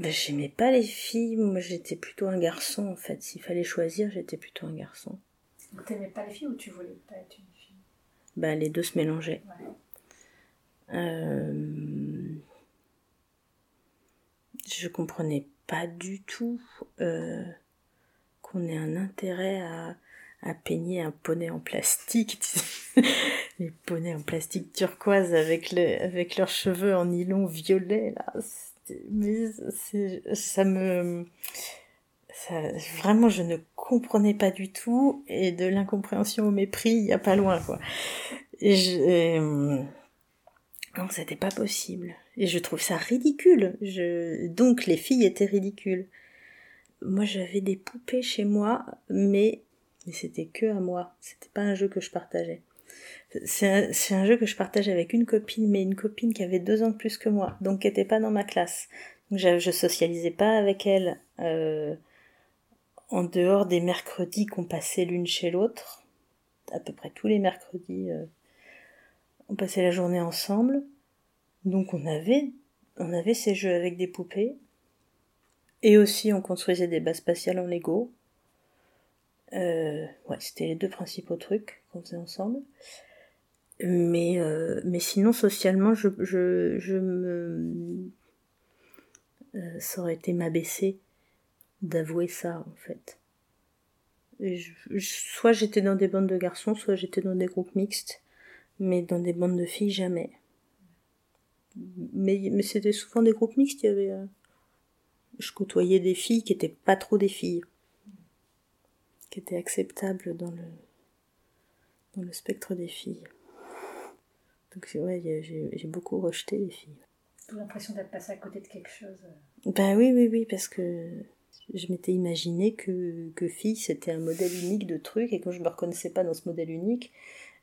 Ben, j'aimais pas les filles, moi j'étais plutôt un garçon en fait. S'il fallait choisir, j'étais plutôt un garçon. Donc t'aimais pas les filles ou tu voulais pas être une fille? Bah les deux se mélangeaient. Ouais. Euh... Je comprenais pas du tout euh, qu'on ait un intérêt à, peigner un poney en plastique. <laughs> les poneys en plastique turquoise avec, les, avec leurs cheveux en nylon violet là. Mais ça me ça, vraiment, je ne comprenais pas du tout, et de l'incompréhension au mépris, il n'y a pas loin, quoi. Et non, c'était pas possible. Et je trouve ça ridicule. Je, donc, les filles étaient ridicules. Moi, j'avais des poupées chez moi, mais, c'était que à moi. C'était pas un jeu que je partageais. C'est un, jeu que je partage avec une copine, mais une copine qui avait deux ans de plus que moi, donc qui était pas dans ma classe. Je, je socialisais pas avec elle. Euh, en dehors des mercredis qu'on passait l'une chez l'autre, à peu près tous les mercredis, euh, on passait la journée ensemble. Donc on avait, on avait ces jeux avec des poupées. Et aussi on construisait des bases spatiales en Lego. Euh, ouais, c'était les deux principaux trucs qu'on faisait ensemble. Mais, euh, mais sinon, socialement, je, je, je me. Euh, ça aurait été m'abaisser d'avouer ça en fait. Soit j'étais dans des bandes de garçons, soit j'étais dans des groupes mixtes, mais dans des bandes de filles jamais. Mais, mais c'était souvent des groupes mixtes, il y avait. Euh, je côtoyais des filles qui étaient pas trop des filles, qui étaient acceptables dans le, dans le spectre des filles. Donc ouais, j'ai beaucoup rejeté les filles. J'ai l'impression d'être passé à côté de quelque chose. Ben oui, oui, oui, parce que je m'étais imaginé que, que fille c'était un modèle unique de truc et quand je me reconnaissais pas dans ce modèle unique,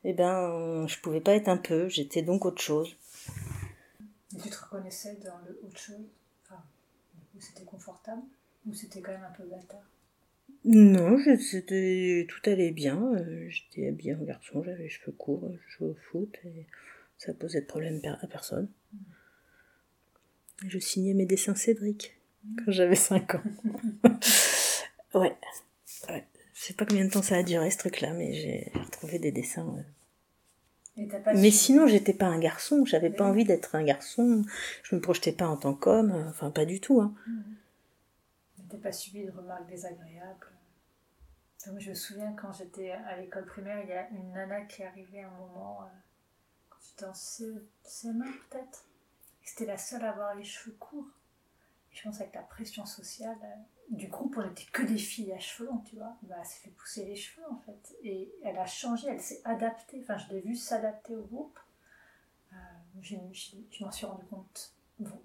eh ben je pouvais pas être un peu, j'étais donc autre chose. Tu te reconnaissais dans le autre chose enfin, c'était confortable Ou c'était quand même un peu bâtard? Non, c'était tout allait bien. Euh, j'étais habillée en garçon, j'avais les cheveux courts, je jouais au foot et ça posait de problème à personne. Je signais mes dessins Cédric quand j'avais 5 ans. <laughs> ouais. ouais. Je sais pas combien de temps ça a duré ce truc-là, mais j'ai retrouvé des dessins. Mais sinon, j'étais pas un garçon, j'avais pas envie d'être un garçon, je me projetais pas en tant qu'homme, enfin pas du tout. Hein. T'as pas subi de remarques désagréables je me souviens quand j'étais à l'école primaire, il y a une nana qui est arrivée à un moment, euh, quand j'étais en CM1 peut-être. C'était la seule à avoir les cheveux courts. Et je pense avec la pression sociale, euh, du groupe, on n'était que des filles à cheveux longs, tu vois. Bah, elle s'est fait pousser les cheveux en fait. Et elle a changé, elle s'est adaptée. Enfin, je l'ai vue s'adapter au groupe. Euh, je m'en suis rendu compte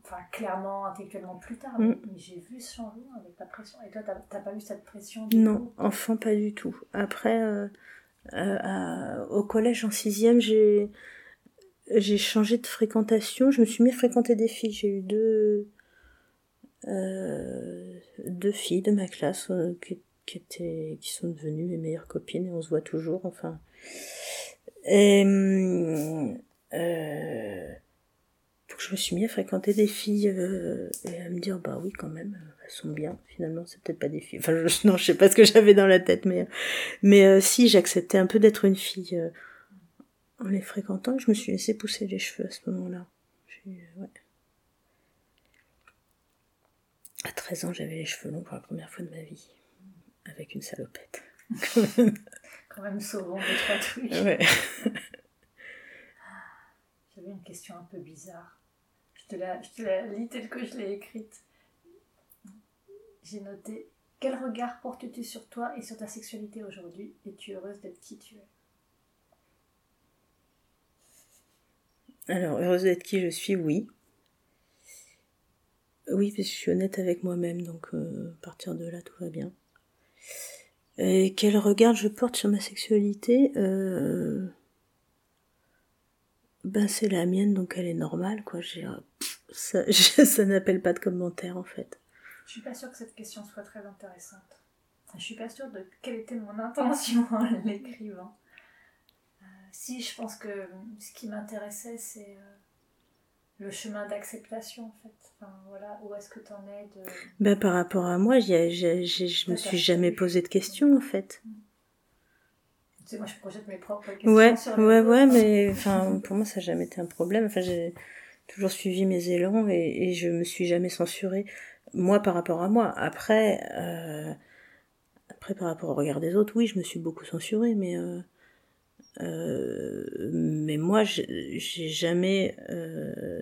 enfin clairement intellectuellement plus tard, mm. mais, j'ai vu ce changement avec la pression. Et toi, t'as pas eu cette pression Non, enfant, pas du tout. Après, euh, euh, au collège en sixième, j'ai j'ai changé de fréquentation. Je me suis mis à fréquenter des filles. J'ai eu deux deux filles de ma classe qui, qui, étaient qui sont devenues mes meilleures copines et on se voit toujours. Enfin. Et, euh, donc je me suis mis à fréquenter des filles euh, et à me dire bah oui quand même elles sont bien finalement c'est peut-être pas des filles enfin je, <laughs> non je sais pas ce que j'avais dans la tête mais mais euh, si j'acceptais un peu d'être une fille euh, en les fréquentant je me suis laissé pousser les cheveux à ce moment-là ouais. À 13 ans j'avais les cheveux longs pour la première fois de ma vie avec une salopette quand même sauvant deux trois trucs ouais. <laughs> j'avais une question un peu bizarre je te la, lis telle que je l'ai écrite. J'ai noté Quel regard portes-tu sur toi et sur ta sexualité aujourd'hui? Es-tu heureuse d'être qui tu es? Alors, heureuse d'être qui je suis, oui. Oui, parce que je suis honnête avec moi-même, donc euh, à partir de là, tout va bien. Et quel regard je porte sur ma sexualité euh, ben c'est la mienne, donc elle est normale, quoi. Ça, <laughs> ça n'appelle pas de commentaire, en fait. Je suis pas sûre que cette question soit très intéressante. Je suis pas sûre de quelle était mon intention <laughs> en l'écrivant. Euh, si, je pense que ce qui m'intéressait, c'est le chemin d'acceptation, en fait. Enfin, voilà, où est-ce que tu en es de... Ben, par rapport à moi, je je me suis jamais posé de questions, en fait. Mm moi, je projette mes propres questions. Ouais, ouais, ouais, mais enfin, pour moi, ça n'a jamais été un problème. Enfin, j'ai toujours suivi mes élans et, et je me suis jamais censurée. Moi, par rapport à moi. Après, euh, après, par rapport au regard des autres, oui, je me suis beaucoup censurée, mais. Euh, euh, mais moi, j'ai jamais. Euh,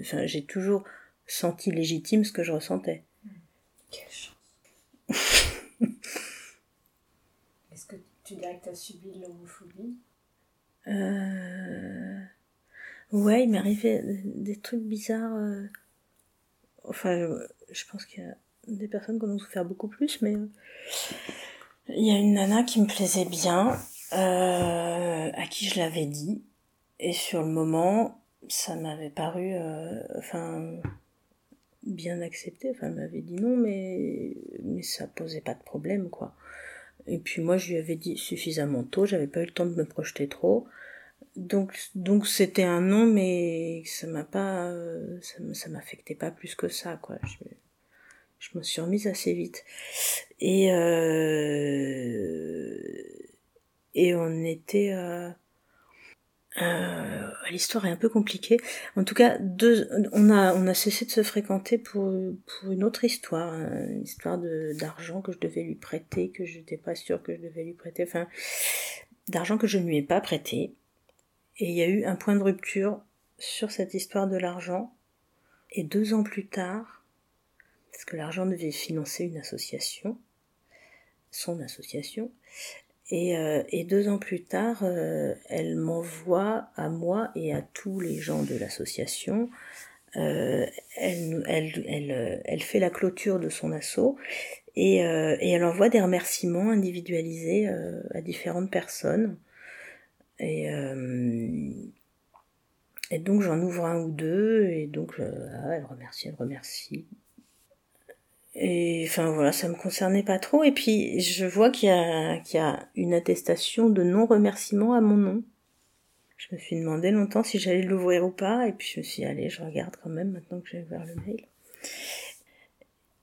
enfin, j'ai toujours senti légitime ce que je ressentais. Quelle chance. <laughs> Tu dirais que tu as subi de l'homophobie? Euh... Ouais, il m'est arrivé des trucs bizarres. Euh. Enfin, je pense qu'il y a des personnes qui en ont souffert beaucoup plus, mais euh, il y a une nana qui me plaisait bien, euh, à qui je l'avais dit, et sur le moment, ça m'avait paru, enfin, bien accepté. Enfin, elle m'avait dit non, mais mais ça posait pas de problème, quoi. Et puis moi, je lui avais dit suffisamment tôt, j'avais pas eu le temps de me projeter trop. Donc, donc c'était un non, mais ça m'a pas, ça, m'affectait pas plus que ça, quoi. Je, je me suis remise assez vite. Et euh, et on était, euh, euh, l'histoire est un peu compliquée. En tout cas, deux, on a, on a cessé de se fréquenter pour, pour une autre histoire, hein, une histoire de, d'argent que je devais lui prêter, que je n'étais pas sûre que je devais lui prêter, enfin, d'argent que je ne lui ai pas prêté. Et il y a eu un point de rupture sur cette histoire de l'argent. Et deux ans plus tard, parce que l'argent devait financer une association, son association, euh, et, deux ans plus tard, euh, elle m'envoie à moi et à tous les gens de l'association. Euh, elle, elle, elle, fait la clôture de son assaut et, et elle envoie des remerciements individualisés à différentes personnes. Et, et donc j'en ouvre un ou deux et donc ah, elle remercie, elle remercie. Et enfin voilà, ça me concernait pas trop. Et puis je vois qu'il y a, qu'il y a une attestation de non-remerciement à mon nom. Je me suis demandé longtemps si j'allais l'ouvrir ou pas, et puis je me suis dit, allez, je regarde quand même maintenant que j'ai ouvert le mail.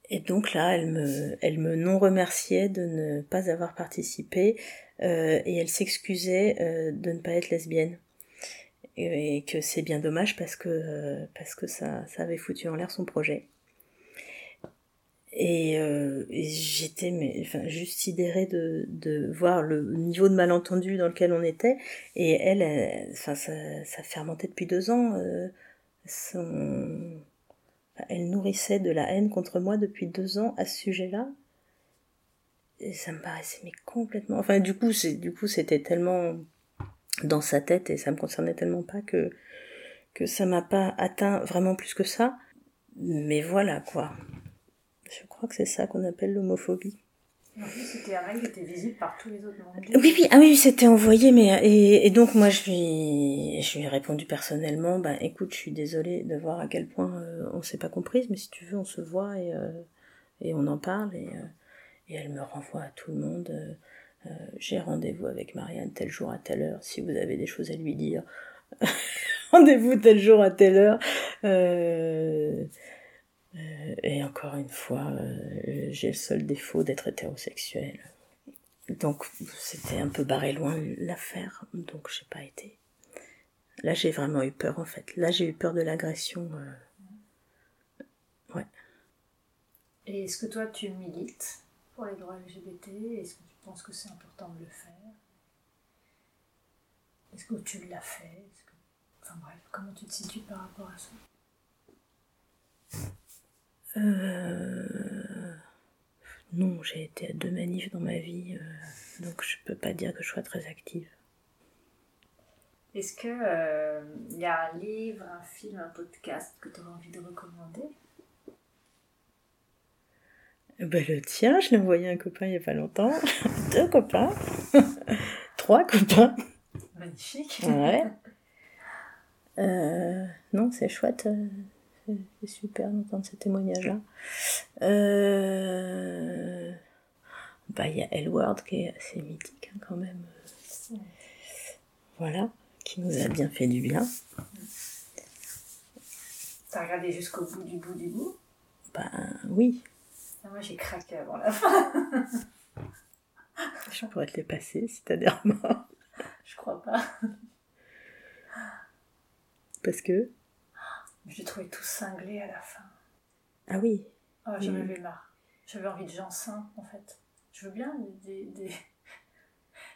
Et donc là, elle me, elle me non remerciait de ne pas avoir participé, euh, et elle s'excusait euh, de ne pas être lesbienne. Et, que c'est bien dommage parce que, euh, parce que ça, ça avait foutu en l'air son projet. Et, euh, j'étais mais, enfin, juste sidérée de, de voir le niveau de malentendu dans lequel on était. Et elle, enfin, ça, ça fermentait depuis deux ans. Euh, son... elle nourrissait de la haine contre moi depuis deux ans à ce sujet-là. Et ça me paraissait mais complètement. Enfin, du coup, c'est du coup, c'était tellement dans sa tête et ça me concernait tellement pas que que ça m'a pas atteint vraiment plus que ça. Mais voilà quoi. Je crois que c'est ça qu'on appelle l'homophobie. En plus, c'était un mec qui était visible par tous les autres. Oui, oui, ah oui, c'était envoyé, mais et, et, donc moi je lui, je lui ai répondu personnellement, bah écoute, je suis désolée de voir à quel point euh, on s'est pas comprise, mais si tu veux, on se voit et euh, et on en parle et euh, et elle me renvoie à tout le monde. Euh, j'ai rendez-vous avec Marianne tel jour à telle heure. Si vous avez des choses à lui dire, <laughs> rendez-vous tel jour à telle heure. Euh, et encore une fois, euh, j'ai le seul défaut d'être hétérosexuel. Donc c'était un peu barré loin l'affaire, donc j'ai pas été. Là j'ai vraiment eu peur en fait. Là j'ai eu peur de l'agression. Euh, ouais. Et est-ce que toi tu milites pour les droits LGBT Est-ce que tu penses que c'est important de le faire? Est-ce que tu l'as fait? Enfin bref, comment tu te situes par rapport à ça? Euh... Non, j'ai été à deux manifs dans ma vie, euh, donc je peux pas dire que je sois très active. Est-ce que il euh, y a un livre, un film, un podcast que tu aurais envie de recommander? Ben, le tien, je l'ai envoyé à un copain il n'y a pas longtemps. <laughs> Deux copains. <laughs> Trois copains. Magnifique. Ouais. <laughs> Euh, non, c'est chouette c'est super d'entendre ce témoignage-là. Euh... Bah, il y a Elward qui est assez mythique hein, quand même. Voilà, qui nous a bien fait du bien. T'as regardé jusqu'au bout du bout du bout? Bah oui. Ah, moi j'ai craqué avant la fin. Je pourrais te les passer si t'as des remords. Je crois pas. Parce que j'ai trouvé tout cinglé à la fin. Ah oui oh, J'en avais marre. J'avais envie de gens sains, en fait. Je veux bien des, des,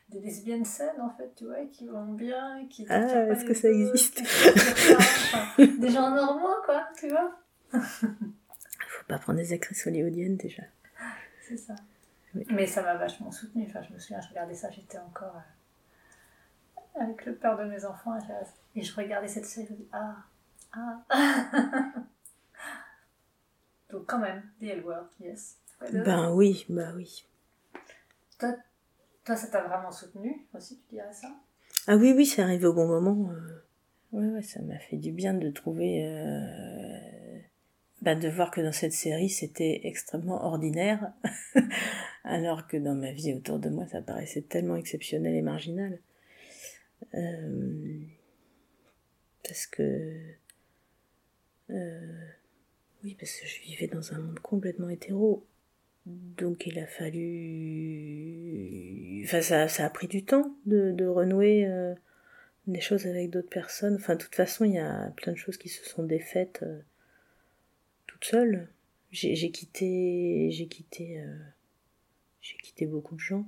des <laughs> lesbiennes saines, en fait, tu vois, qui vont bien, qui... Ah, est-ce que ça existe Des gens normaux, quoi, tu vois <laughs> Faut pas prendre des actrices hollywoodiennes, déjà. C'est ça. Mais ça m'a vachement soutenue. Enfin, je me souviens, je regardais ça, j'étais encore... Euh, avec le père de mes enfants, et je regardais cette série, je me dis, ah ah. <laughs> Donc quand même, The L yes. Ben oui, ben oui. Toi, toi ça t'a vraiment soutenu aussi, tu dirais ça? Ah oui, oui, c'est arrivé au bon moment. Euh. Ouais, ouais, ça m'a fait du bien de trouver... Euh... Ben, de voir que dans cette série, c'était extrêmement ordinaire, <laughs> alors que dans ma vie autour de moi, ça paraissait tellement exceptionnel et marginal. Euh... Parce que euh, oui, parce que je vivais dans un monde complètement hétéro. Donc il a fallu... Enfin, ça, ça a pris du temps de, de renouer euh, des choses avec d'autres personnes. Enfin, de toute façon, il y a plein de choses qui se sont défaites euh, toutes seules. J'ai quitté... J'ai quitté... J'ai quitté beaucoup de gens.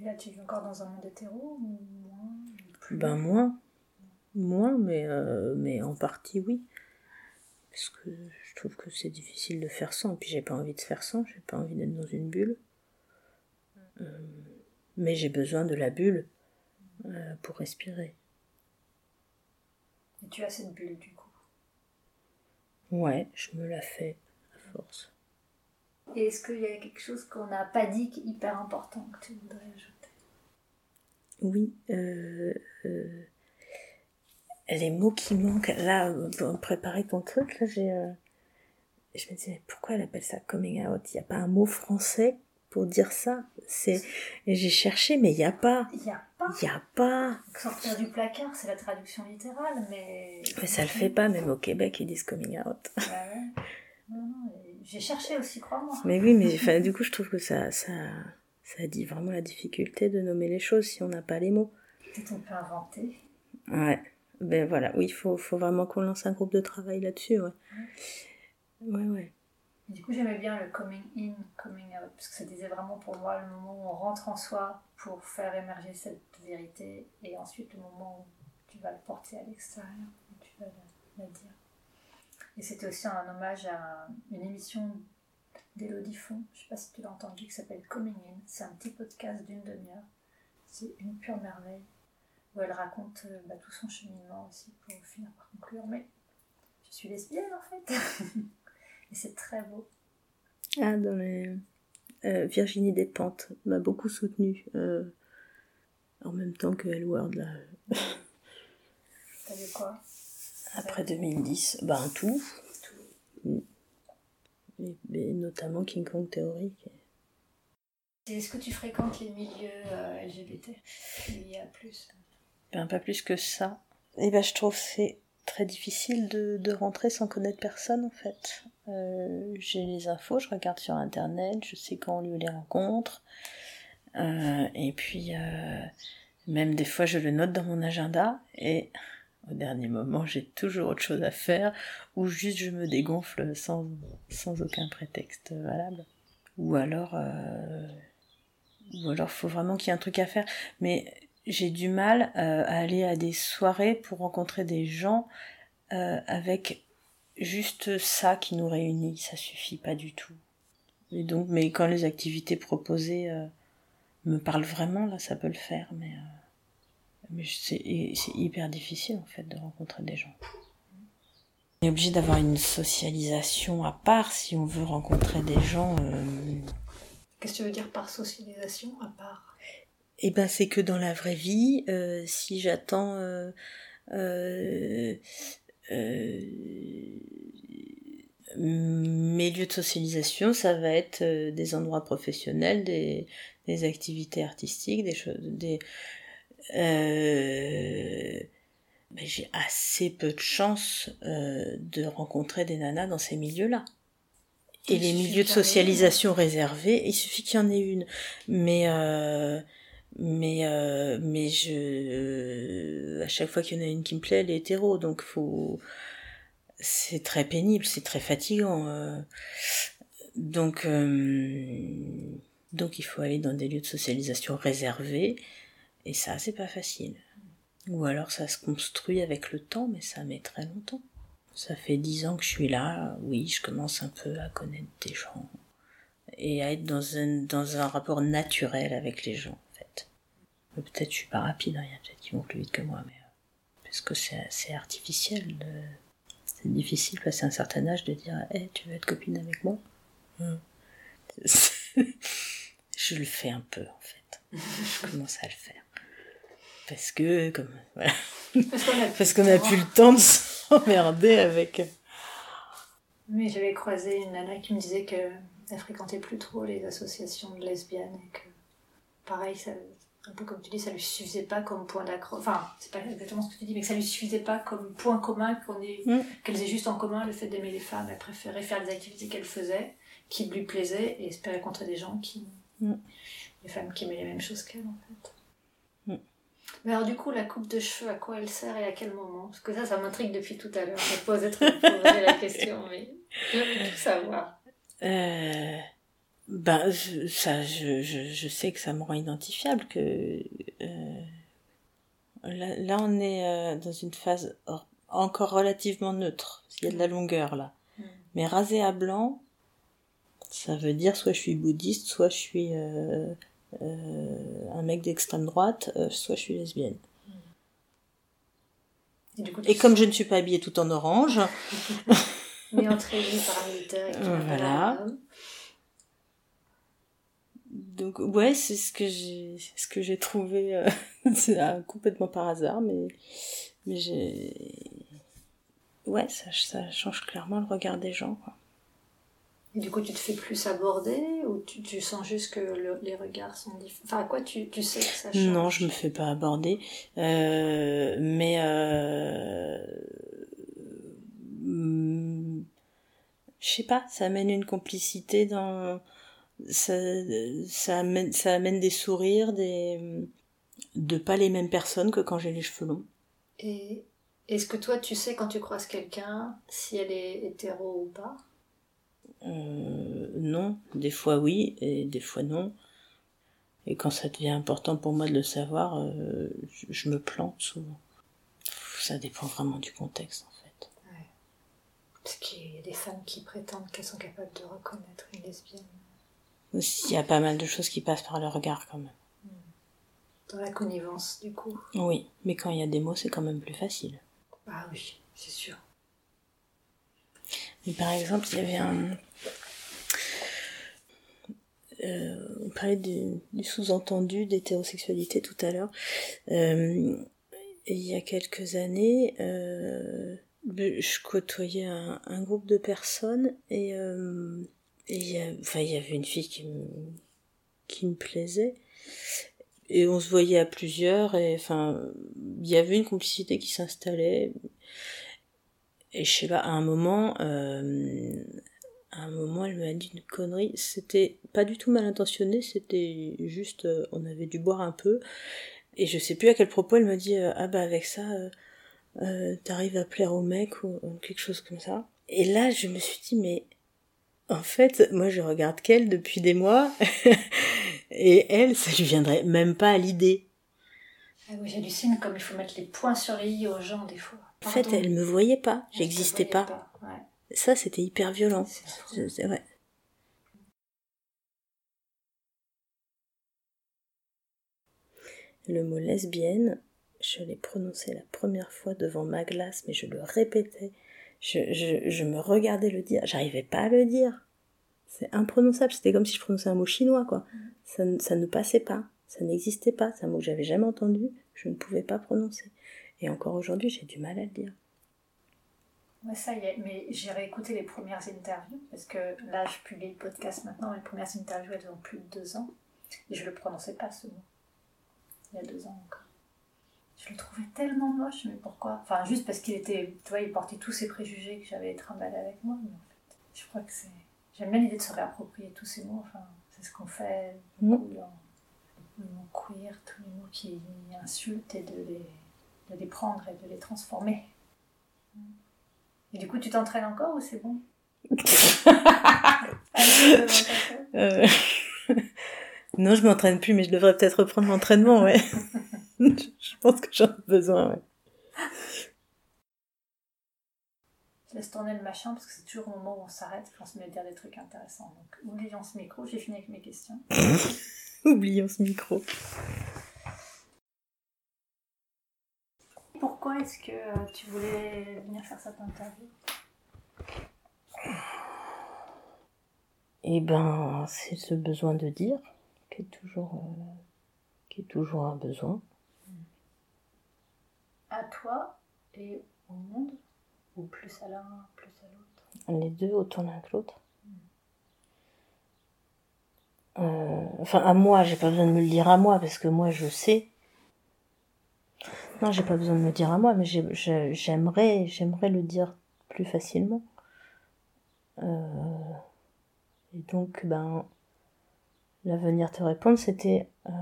Et là, tu vis encore dans un monde hétéro ou moins? Ben moins. Moins, mais, mais en partie oui parce que je trouve que c'est difficile de faire sans, et puis j'ai pas envie de faire sans, j'ai pas envie d'être dans une bulle. Euh, mais j'ai besoin de la bulle euh, pour respirer. Et tu as cette bulle du coup? Ouais, je me la fais à force. Et est-ce qu'il y a quelque chose qu'on n'a pas dit qui est hyper important que tu voudrais ajouter? Oui, euh, les mots qui manquent. Là, pour préparer ton truc, là, j'ai, euh, je me disais, mais pourquoi elle appelle ça coming out? Il n'y a pas un mot français pour dire ça? C'est j'ai cherché, mais il n'y a pas. Il n'y a pas. Il n'y a pas. Sortir du placard, c'est la traduction littérale, mais. Mais ça le fait pas, même au Québec, ils disent coming out. Bah ouais. Non, non, j'ai cherché aussi, crois-moi. Mais oui, mais enfin, du coup, je trouve que ça, ça, ça dit vraiment la difficulté de nommer les choses si on n'a pas les mots. Peut-être on peut inventer. Ouais. Ben voilà, oui, il faut, faut vraiment qu'on lance un groupe de travail là-dessus, ouais. Ouais, ouais. Du coup, j'aimais bien le coming in, coming out, parce que ça disait vraiment pour moi le moment où on rentre en soi pour faire émerger cette vérité, et ensuite le moment où tu vas le porter à l'extérieur, où tu vas la, la dire. Et c'était aussi un hommage à une émission d'Elodie Font, je sais pas si tu l'as entendu, qui s'appelle Coming In. C'est un petit podcast d'une demi-heure. C'est une pure merveille, où elle raconte euh, bah, tout son cheminement aussi pour finir par conclure. Mais je suis lesbienne en fait. <laughs> Et c'est très beau. Ah, dans les... euh, Virginie Despentes m'a beaucoup soutenue. euh, en même temps que Elward, là. <laughs> T'as vu quoi? Après 2010, ben tout. Et, et notamment King Kong Theory. Est-ce que tu fréquentes les milieux euh, LGBT Il y a plus. Ben, pas plus que ça. Et ben, je trouve c'est très difficile de, de rentrer sans connaître personne, en fait. Euh, J'ai les infos, je regarde sur Internet, je sais quand on lieu les rencontres. Euh, et puis, euh, même des fois, je le note dans mon agenda. Et au dernier moment, j'ai toujours autre chose à faire. Ou juste, je me dégonfle sans, sans aucun prétexte valable. Ou alors... Ou alors, faut vraiment qu'il y ait un truc à faire. Mais j'ai du mal euh, à aller à des soirées pour rencontrer des gens euh, avec juste ça qui nous réunit. Ça suffit pas du tout. Et donc, mais quand les activités proposées euh, me parlent vraiment, là, ça peut le faire. Mais, c'est hyper difficile en fait de rencontrer des gens. On est obligé d'avoir une socialisation à part si on veut rencontrer des gens. Qu'est-ce que tu veux dire par socialisation à part? Eh ben, c'est que dans la vraie vie, euh, si j'attends euh, euh, mes lieux de socialisation, ça va être des endroits professionnels, des, des activités artistiques, des choses, des. ben, j'ai assez peu de chance de rencontrer des nanas dans ces milieux-là. Et Il les milieux de socialisation réservés, il suffit qu'il y en ait une. Mais euh, mais euh, mais je à chaque fois qu'il y en a une qui me plaît, elle est hétéro, donc faut c'est très pénible, c'est très fatigant. euh. Donc euh, donc il faut aller dans des lieux de socialisation réservés et ça c'est pas facile. Ou alors ça se construit avec le temps, mais ça met très longtemps. Ça fait dix ans que je suis là, oui, je commence un peu à connaître des gens et à être dans un, dans un rapport naturel avec les gens, Peut-être je suis pas rapide, hein, il y a peut-être qui vont plus vite que moi, mais euh, parce que c'est artificiel. de- C'est difficile passer un certain âge de dire Eh, tu veux être copine avec moi? Hmm. <laughs> Je le fais un peu, en fait. Je commence à le faire. Parce que, comme. Voilà. Parce qu'on a Parce qu'on n'a plus le temps de s'emmerder avec. Mais j'avais croisé une nana qui me disait qu'elle fréquentait plus trop les associations de lesbiennes et que, pareil, ça, un peu comme tu dis, ça lui suffisait pas comme point d'accroche. Enfin, c'est pas exactement ce que tu dis, mais que ça lui suffisait pas comme point commun qu'on ait, Mm. qu'elles aient juste en commun le fait d'aimer les femmes. Elle préférait faire des activités qu'elle faisait, qui lui plaisaient, et espérer rencontrer des gens qui. Mm. des femmes qui aimaient les mêmes choses qu'elle, en fait. Mm. Mais alors, du coup, la coupe de cheveux, à quoi elle sert et à quel moment? Parce que ça, ça m'intrigue depuis tout à l'heure. Je pose être poser la question, mais je veux tout savoir. Euh, ben, je, ça, je, je, je sais que ça me rend identifiable que euh, là, là, on est euh, dans une phase or- encore relativement neutre. Il y a de la longueur là. Mm. Mais rasé à blanc, ça veut dire soit je suis bouddhiste, soit je suis euh, un mec d'extrême droite, soit je suis lesbienne. Et, du coup, tu Et comme je ne suis pas habillée tout en orange, <laughs> Mais entre les paramilitaires et que tu Euh, n'as pas voilà. Donc ouais, c'est ce que j'ai ce que j'ai trouvé euh, <laughs> c'est, euh, complètement par hasard mais mais j'ai ouais, ça ça change clairement le regard des gens quoi. Et du coup, tu te fais plus aborder ou tu, tu sens juste que le- les regards sont différents Enfin, à quoi tu, tu sais que ça change? Non, je me fais pas aborder. Euh, mais euh, hum, je sais pas, ça amène une complicité dans ça, ça amène ça amène des sourires, des de pas les mêmes personnes que quand j'ai les cheveux longs. Et est-ce que toi, tu sais quand tu croises quelqu'un si elle est hétéro ou pas? Euh, non, des fois oui et des fois non. Et quand ça devient important pour moi de le savoir, euh, je, je me plante souvent. Ça dépend vraiment du contexte en fait. Parce qu'il y a des femmes qui prétendent qu'elles sont capables de reconnaître une lesbienne Aussi, il y a pas mal de choses qui passent par le regard quand même. dans la connivence, du coup. Oui, mais quand il y a des mots, c'est quand même plus facile. Ah oui, c'est sûr. Mais par exemple, il y avait un. Euh, on parlait du, du sous-entendu d'hétérosexualité tout à l'heure. Euh, et il y a quelques années, euh, je côtoyais un, un groupe de personnes et, enfin, il y avait une fille qui me, qui me plaisait. Et on se voyait à plusieurs et enfin, il y avait une complicité qui s'installait. Et je sais pas, à un moment, euh, un moment, elle m'a dit une connerie. C'était pas du tout mal intentionné, c'était juste, euh, on avait dû boire un peu. Et je sais plus à quel propos, elle m'a dit, euh, ah bah avec ça, t'arrives à plaire au mec ou quelque chose comme ça. Et là, je me suis dit, mais en fait, moi je regarde qu'elle depuis des mois. <laughs> et elle, ça lui viendrait même pas à l'idée. Ah oui, j'hallucine comme il faut mettre les points sur les i aux gens, des fois. En fait, elle me voyait pas, j'existais pas. Ouais, Ça, c'était hyper violent. c'est vrai. Le mot lesbienne, je l'ai prononcé la première fois devant ma glace, mais je le répétais. Je, me regardais le dire, j'arrivais pas à le dire. C'est imprononçable, c'était comme si je prononçais un mot chinois, quoi. Ça, ne- ça ne passait pas, ça n'existait pas, c'est un mot que j'avais jamais entendu, je ne pouvais pas prononcer. Et encore aujourd'hui, j'ai du mal à le dire. Ouais, ça y est, mais j'ai réécouté les premières interviews, parce que là, je publie le podcast maintenant, les premières interviews, elles ont plus de deux ans, et je le prononçais pas, ce mot. Il y a deux ans encore. Je le trouvais tellement moche, mais pourquoi? Enfin, juste parce qu'il était, tu vois, il portait tous ces préjugés que j'avais trimballés avec moi, mais en fait, je crois que c'est... J'aime bien l'idée de se réapproprier tous ces mots, enfin, c'est ce qu'on fait beaucoup dans le mot queer, tous les mots qui insultent, et de les, de les prendre et de les transformer. Et du coup, tu t'entraînes encore ou c'est bon? <laughs> Allez. Euh, <laughs> non, je m'entraîne plus, mais je devrais peut-être reprendre l'entraînement, ouais. <laughs> <laughs> je pense que j'en ai besoin, ouais. Je laisse tourner le machin parce que c'est toujours au moment où on s'arrête qu'on se met à dire des trucs intéressants. Donc, oublions ce micro, j'ai fini avec mes questions. <laughs> Oublions ce micro. Pourquoi est-ce que euh, tu voulais venir faire cette interview? Eh ben, c'est ce besoin de dire qui est toujours, euh, qui est toujours un besoin. À toi et au monde Ou plus à l'un, plus à l'autre Les deux autant l'un que l'autre. Euh, enfin, à moi, j'ai pas besoin de me le dire à moi parce que moi, je sais. Non, j'ai pas besoin de me le dire à moi, mais j'ai- j'ai- j'aimerais, le dire plus facilement. Euh, et donc, ben, là, venir te répondre, c'était euh,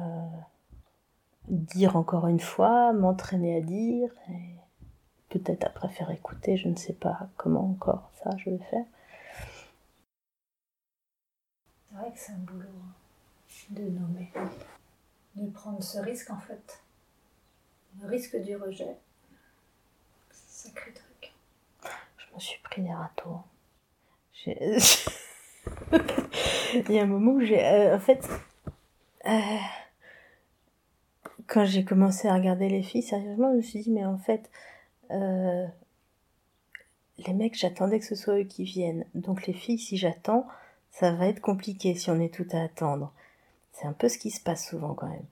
dire encore une fois, m'entraîner à dire, et peut-être après faire écouter, je ne sais pas comment encore ça je vais faire. C'est vrai que c'est un boulot hein, de nommer, de prendre ce risque en fait. Le risque du rejet. C'est un sacré truc. Je me suis pris des râteaux. J'ai- <laughs> Il y a un moment où j'ai. euh, en fait. euh, quand j'ai commencé à regarder les filles, sérieusement, je me suis dit, mais en fait. euh, les mecs, j'attendais que ce soit eux qui viennent. Donc les filles, si j'attends, ça va être compliqué si on est tout à attendre. C'est un peu ce qui se passe souvent quand même.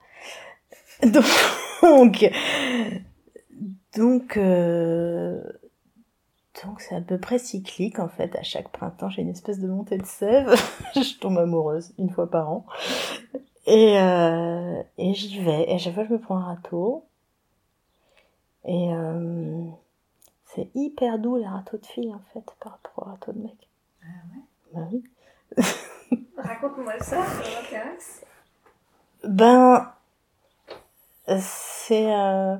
<laughs> Donc. Donc. euh, Donc c'est à peu près cyclique en fait. À chaque printemps, j'ai une espèce de montée de sève. <laughs> je tombe amoureuse une fois par an. Et, euh, et j'y vais. Et à chaque fois, je me prends un râteau. Et euh, c'est hyper doux les râteaux de filles en fait par rapport au râteau de mec. Ah ouais? Bah oui. <laughs> Raconte-moi ça, ça m'intéresse. Ben, c'est euh,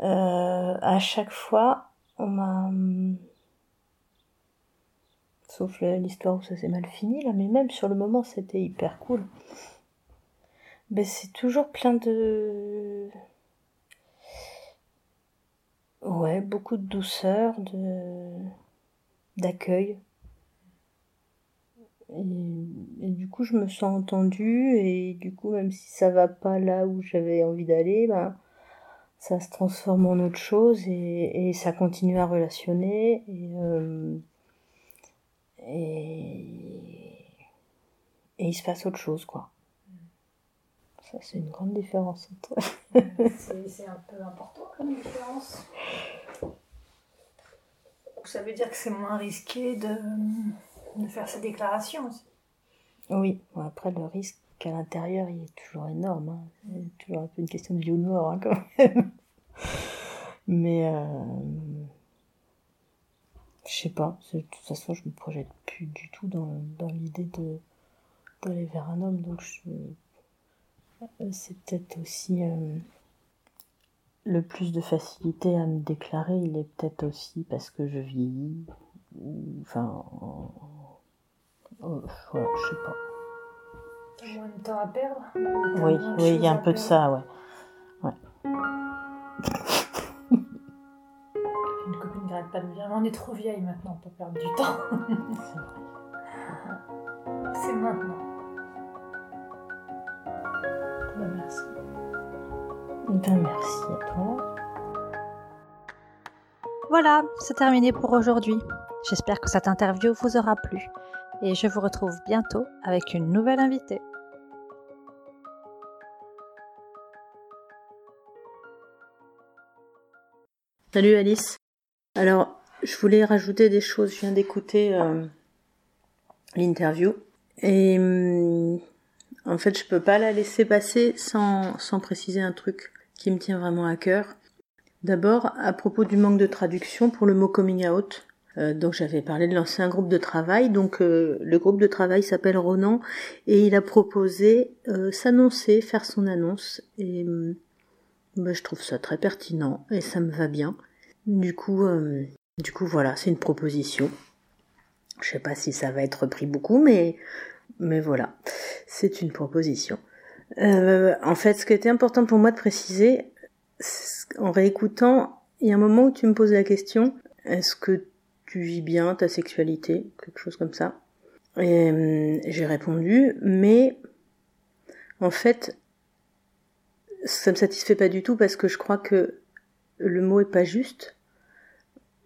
à chaque fois, on m'a, sauf l'histoire où ça s'est mal fini là, mais même sur le moment, c'était hyper cool. Ben c'est toujours plein de, ouais, beaucoup de douceur, de d'accueil. Et, du coup, je me sens entendue, et du coup, même si ça va pas là où j'avais envie d'aller, ben, ça se transforme en autre chose et, et ça continue à relationner. Et, euh, et, et, il se passe autre chose, quoi. Ça, c'est une grande différence. c'est un peu important comme différence. Ça veut dire que c'est moins risqué de de faire ces déclarations aussi. Oui, après le risque à l'intérieur, il est toujours énorme. Hein. C'est toujours un peu une question de vie ou de mort, hein, quand même. Mais euh, je sais pas. De toute façon, je me projette plus du tout dans, dans l'idée de d'aller vers un homme. Donc euh, c'est peut-être aussi euh, le plus de facilité à me déclarer. Il est peut-être aussi parce que je vieillis. Enfin, Oh, voilà, je sais pas. T'as moins de temps à perdre Oui, oui, il y a un peu de ça, ouais. ouais. <laughs> Une copine n'arrête pas de me dire on est trop vieille maintenant pour perdre du temps. C'est <laughs> maintenant. Merci à toi. Voilà, c'est terminé pour aujourd'hui. J'espère que cette interview vous aura plu et je vous retrouve bientôt avec une nouvelle invitée. Salut Alice. Alors, je voulais rajouter des choses. Je viens d'écouter euh, l'interview et hum, en fait, je peux pas la laisser passer sans, sans préciser un truc qui me tient vraiment à cœur. D'abord, à propos du manque de traduction pour le mot coming out, euh, donc j'avais parlé de lancer un groupe de travail. Donc euh, le groupe de travail s'appelle Ronan et il a proposé euh, s'annoncer, faire son annonce. Et bah, je trouve ça très pertinent et ça me va bien. Du coup, du coup voilà, c'est une proposition. Je sais pas si ça va être pris beaucoup, mais mais voilà, c'est une proposition. En fait, ce qui était important pour moi de préciser, en réécoutant, il y a un moment où tu me poses la question, est-ce que tu vis bien ta sexualité, quelque chose comme ça. Euh, j'ai répondu, mais en fait, ça me satisfait pas du tout parce que je crois que le mot est pas juste.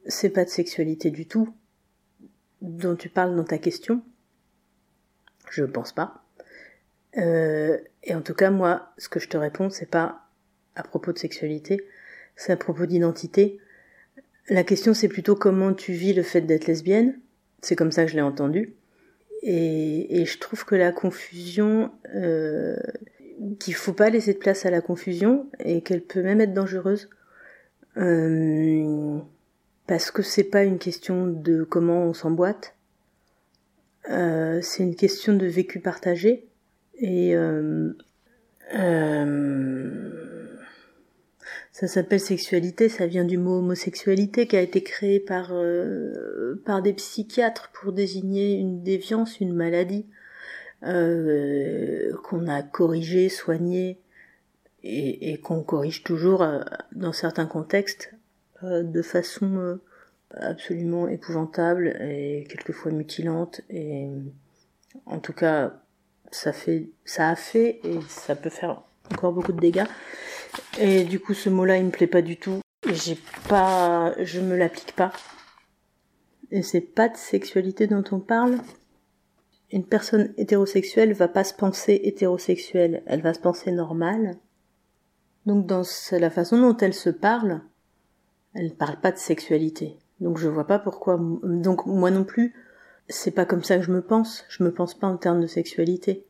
C'est pas de sexualité du tout dont tu parles dans ta question. Je pense pas. Euh, et en tout cas, moi, ce que je te réponds, c'est pas à propos de sexualité, c'est à propos d'identité. La question, c'est plutôt comment tu vis le fait d'être lesbienne. C'est comme ça que je l'ai entendu. Et, je trouve que la confusion, euh, qu'il faut pas laisser de place à la confusion et qu'elle peut même être dangereuse. Euh, parce que c'est pas une question de comment on s'emboîte. Euh, c'est une question de vécu partagé. Et euh, ça s'appelle sexualité, ça vient du mot homosexualité qui a été créé par, euh, par des psychiatres pour désigner une déviance, une maladie euh, qu'on a corrigé, soigné et, et qu'on corrige toujours euh, dans certains contextes de façon absolument épouvantable et quelquefois mutilante et en tout cas ça fait ça a fait et ça peut faire encore beaucoup de dégâts et du coup, ce mot-là, il me plaît pas du tout. J'ai pas, je me l'applique pas. Et c'est pas de sexualité dont on parle. Une personne hétérosexuelle va pas se penser hétérosexuelle, elle va se penser normale. Donc dans la façon dont elle se parle, elle parle pas de sexualité. Donc je vois pas pourquoi. Donc moi non plus, c'est pas comme ça que je me pense. Je me pense pas en termes de sexualité.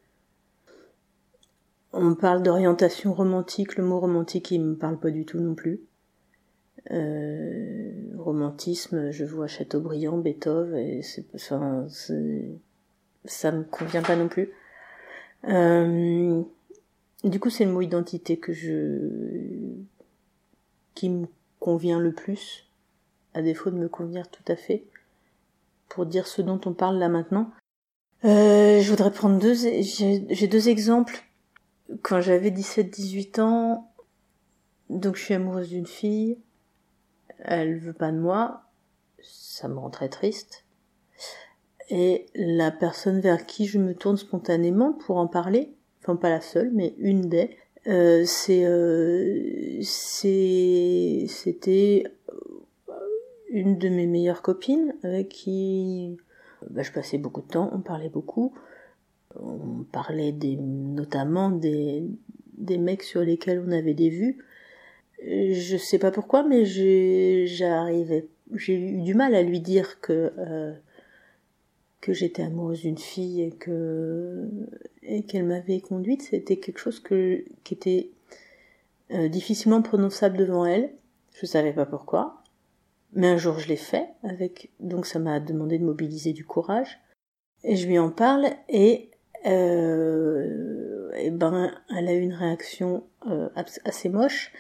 On parle d'orientation romantique, le mot romantique il me parle pas du tout non plus. Euh, romantisme, je vois Chateaubriand, Beethoven, et c'est, enfin, ça me convient pas non plus. Euh, du coup, c'est le mot identité que je, qui me convient le plus, à défaut de me convenir tout à fait, pour dire ce dont on parle là maintenant. Euh, je voudrais prendre deux, j'ai deux exemples. Quand j'avais 17-18 ans, donc je suis amoureuse d'une fille, elle veut pas de moi, ça me rend très triste. Et la personne vers qui je me tourne spontanément pour en parler, enfin pas la seule, mais une des, euh, c'est, euh, c'était une de mes meilleures copines avec qui bah, je passais beaucoup de temps, on parlait beaucoup, on parlait des, notamment des, des mecs sur lesquels on avait des vues, je sais pas pourquoi, mais j'arrivais, j'ai eu du mal à lui dire que euh, que j'étais amoureuse d'une fille et que et qu'elle m'avait conduite. C'était quelque chose que qui était euh, difficilement prononçable devant elle. Je savais pas pourquoi, mais un jour je l'ai fait avec. Donc ça m'a demandé de mobiliser du courage et je lui en parle et euh, et ben elle a eu une réaction euh, assez moche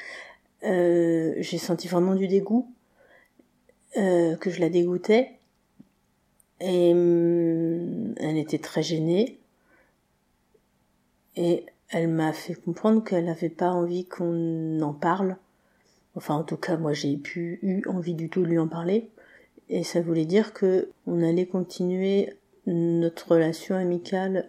euh, j'ai senti vraiment du dégoût, euh, que je la dégoûtais. Et hum, elle était très gênée. Et elle m'a fait comprendre qu'elle n'avait pas envie qu'on en parle. Enfin, en tout cas, moi, j'ai pu eu envie du tout de lui en parler. Et ça voulait dire que on allait continuer notre relation amicale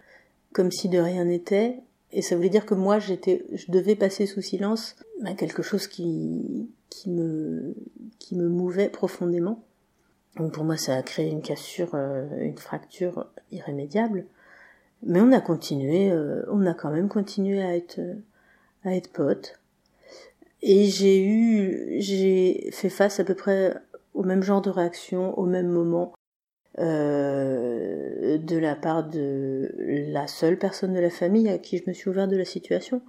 comme si de rien n'était, et ça voulait dire que moi, j'étais, je devais passer sous silence bah, quelque chose qui, qui me, qui me mouvait profondément. Donc pour moi, ça a créé une cassure, euh, une fracture irrémédiable. Mais on a continué, euh, on a quand même continué à être, à être potes. Et j'ai eu, j'ai fait face à peu près au même genre de réaction, au même moment, euh, de la part de la seule personne de la famille à qui je me suis ouvert de la situation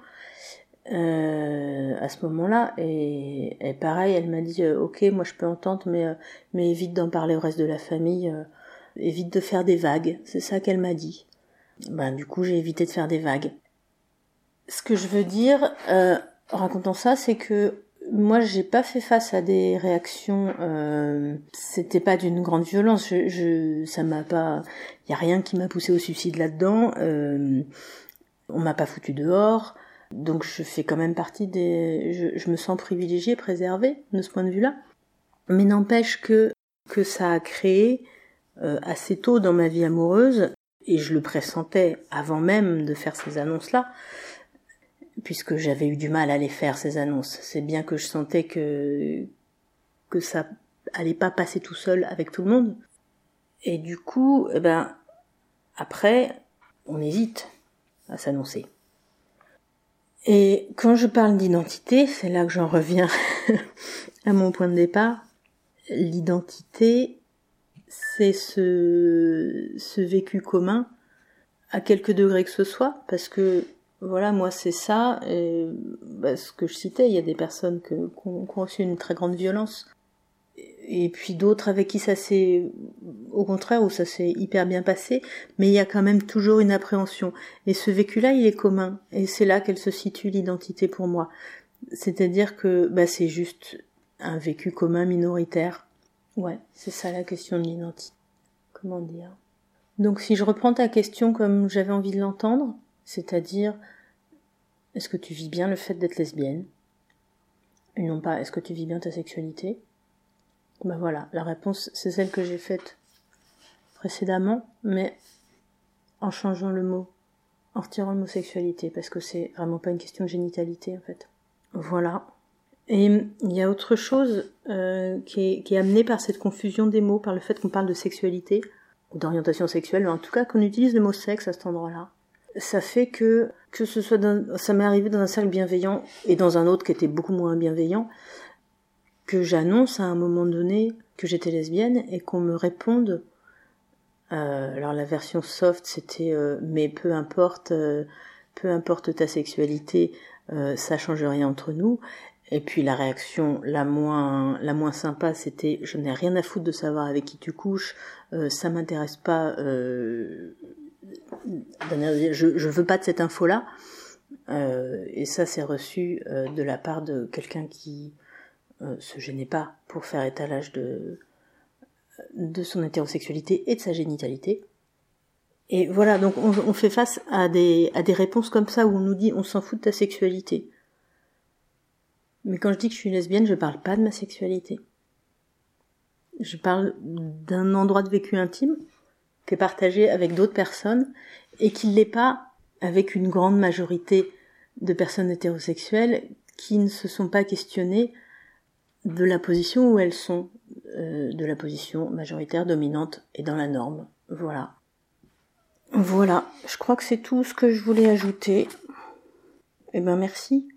euh, à ce moment-là. Et, et, pareil, elle m'a dit euh, Ok, moi je peux entendre, mais, euh, mais évite d'en parler au reste de la famille, évite de faire des vagues. C'est ça qu'elle m'a dit. Ben, du coup, j'ai évité de faire des vagues. Ce que je veux dire, en racontant ça, c'est que moi, j'ai pas fait face à des réactions. Euh, C'était pas d'une grande violence. Ça m'a pas. Il y a rien qui m'a poussé au suicide là-dedans. Euh, on m'a pas foutu dehors. Donc, je fais quand même partie des. Je, je me sens privilégiée, préservée de ce point de vue-là. Mais n'empêche que que ça a créé euh, assez tôt dans ma vie amoureuse, et je le pressentais avant même de faire ces annonces-là puisque j'avais eu du mal à les faire ces annonces. C'est bien que je sentais que que ça allait pas passer tout seul avec tout le monde. Et du coup, eh ben après, on hésite à s'annoncer. Et quand je parle d'identité, c'est là que j'en reviens <laughs> à mon point de départ. L'identité, c'est ce, ce vécu commun à quelque degré que ce soit, parce que voilà, moi c'est ça. Et, bah, ce que je citais, il y a des personnes qui ont reçu une très grande violence. Et puis d'autres avec qui ça s'est, au contraire, où ça s'est hyper bien passé, mais il y a quand même toujours une appréhension. Et ce vécu-là, il est commun. Et c'est là qu'elle se situe l'identité pour moi. C'est-à-dire que bah, c'est juste un vécu commun minoritaire. Ouais, c'est ça la question de l'identité. Comment dire? Donc si je reprends ta question comme j'avais envie de l'entendre, c'est-à-dire, est-ce que tu vis bien le fait d'être lesbienne? Et non pas, est-ce que tu vis bien ta sexualité? Ben voilà, la réponse, c'est celle que j'ai faite précédemment, mais en changeant le mot, en retirant le mot sexualité, parce que c'est vraiment pas une question de génitalité, en fait. Voilà. Et il y a autre chose euh, qui, est, qui est amenée par cette confusion des mots, par le fait qu'on parle de sexualité, ou d'orientation sexuelle, mais en tout cas qu'on utilise le mot sexe à cet endroit-là ça fait que que ce soit dans, ça m'est arrivé dans un cercle bienveillant et dans un autre qui était beaucoup moins bienveillant que j'annonce à un moment donné que j'étais lesbienne et qu'on me réponde. Euh, alors la version soft c'était euh, mais peu importe, euh, peu importe ta sexualité, ça change rien entre nous. Et puis la réaction la moins la moins sympa c'était je n'ai rien à foutre de savoir avec qui tu couches, ça m'intéresse pas. Je je veux pas de cette info là. et ça c'est reçu de la part de quelqu'un qui euh, se gênait pas pour faire étalage de, de son hétérosexualité et de sa génitalité. Et voilà, donc on, fait face à des, à des réponses comme ça où on nous dit on s'en fout de ta sexualité. Mais quand je dis que je suis lesbienne, je parle pas de ma sexualité. Je parle d'un endroit de vécu intime qui est partagé avec d'autres personnes et qui ne l'est pas avec une grande majorité de personnes hétérosexuelles qui ne se sont pas questionnées de la position où elles sont, euh, de la position majoritaire, dominante et dans la norme. Voilà. Voilà, je crois que c'est tout ce que je voulais ajouter. Eh ben merci.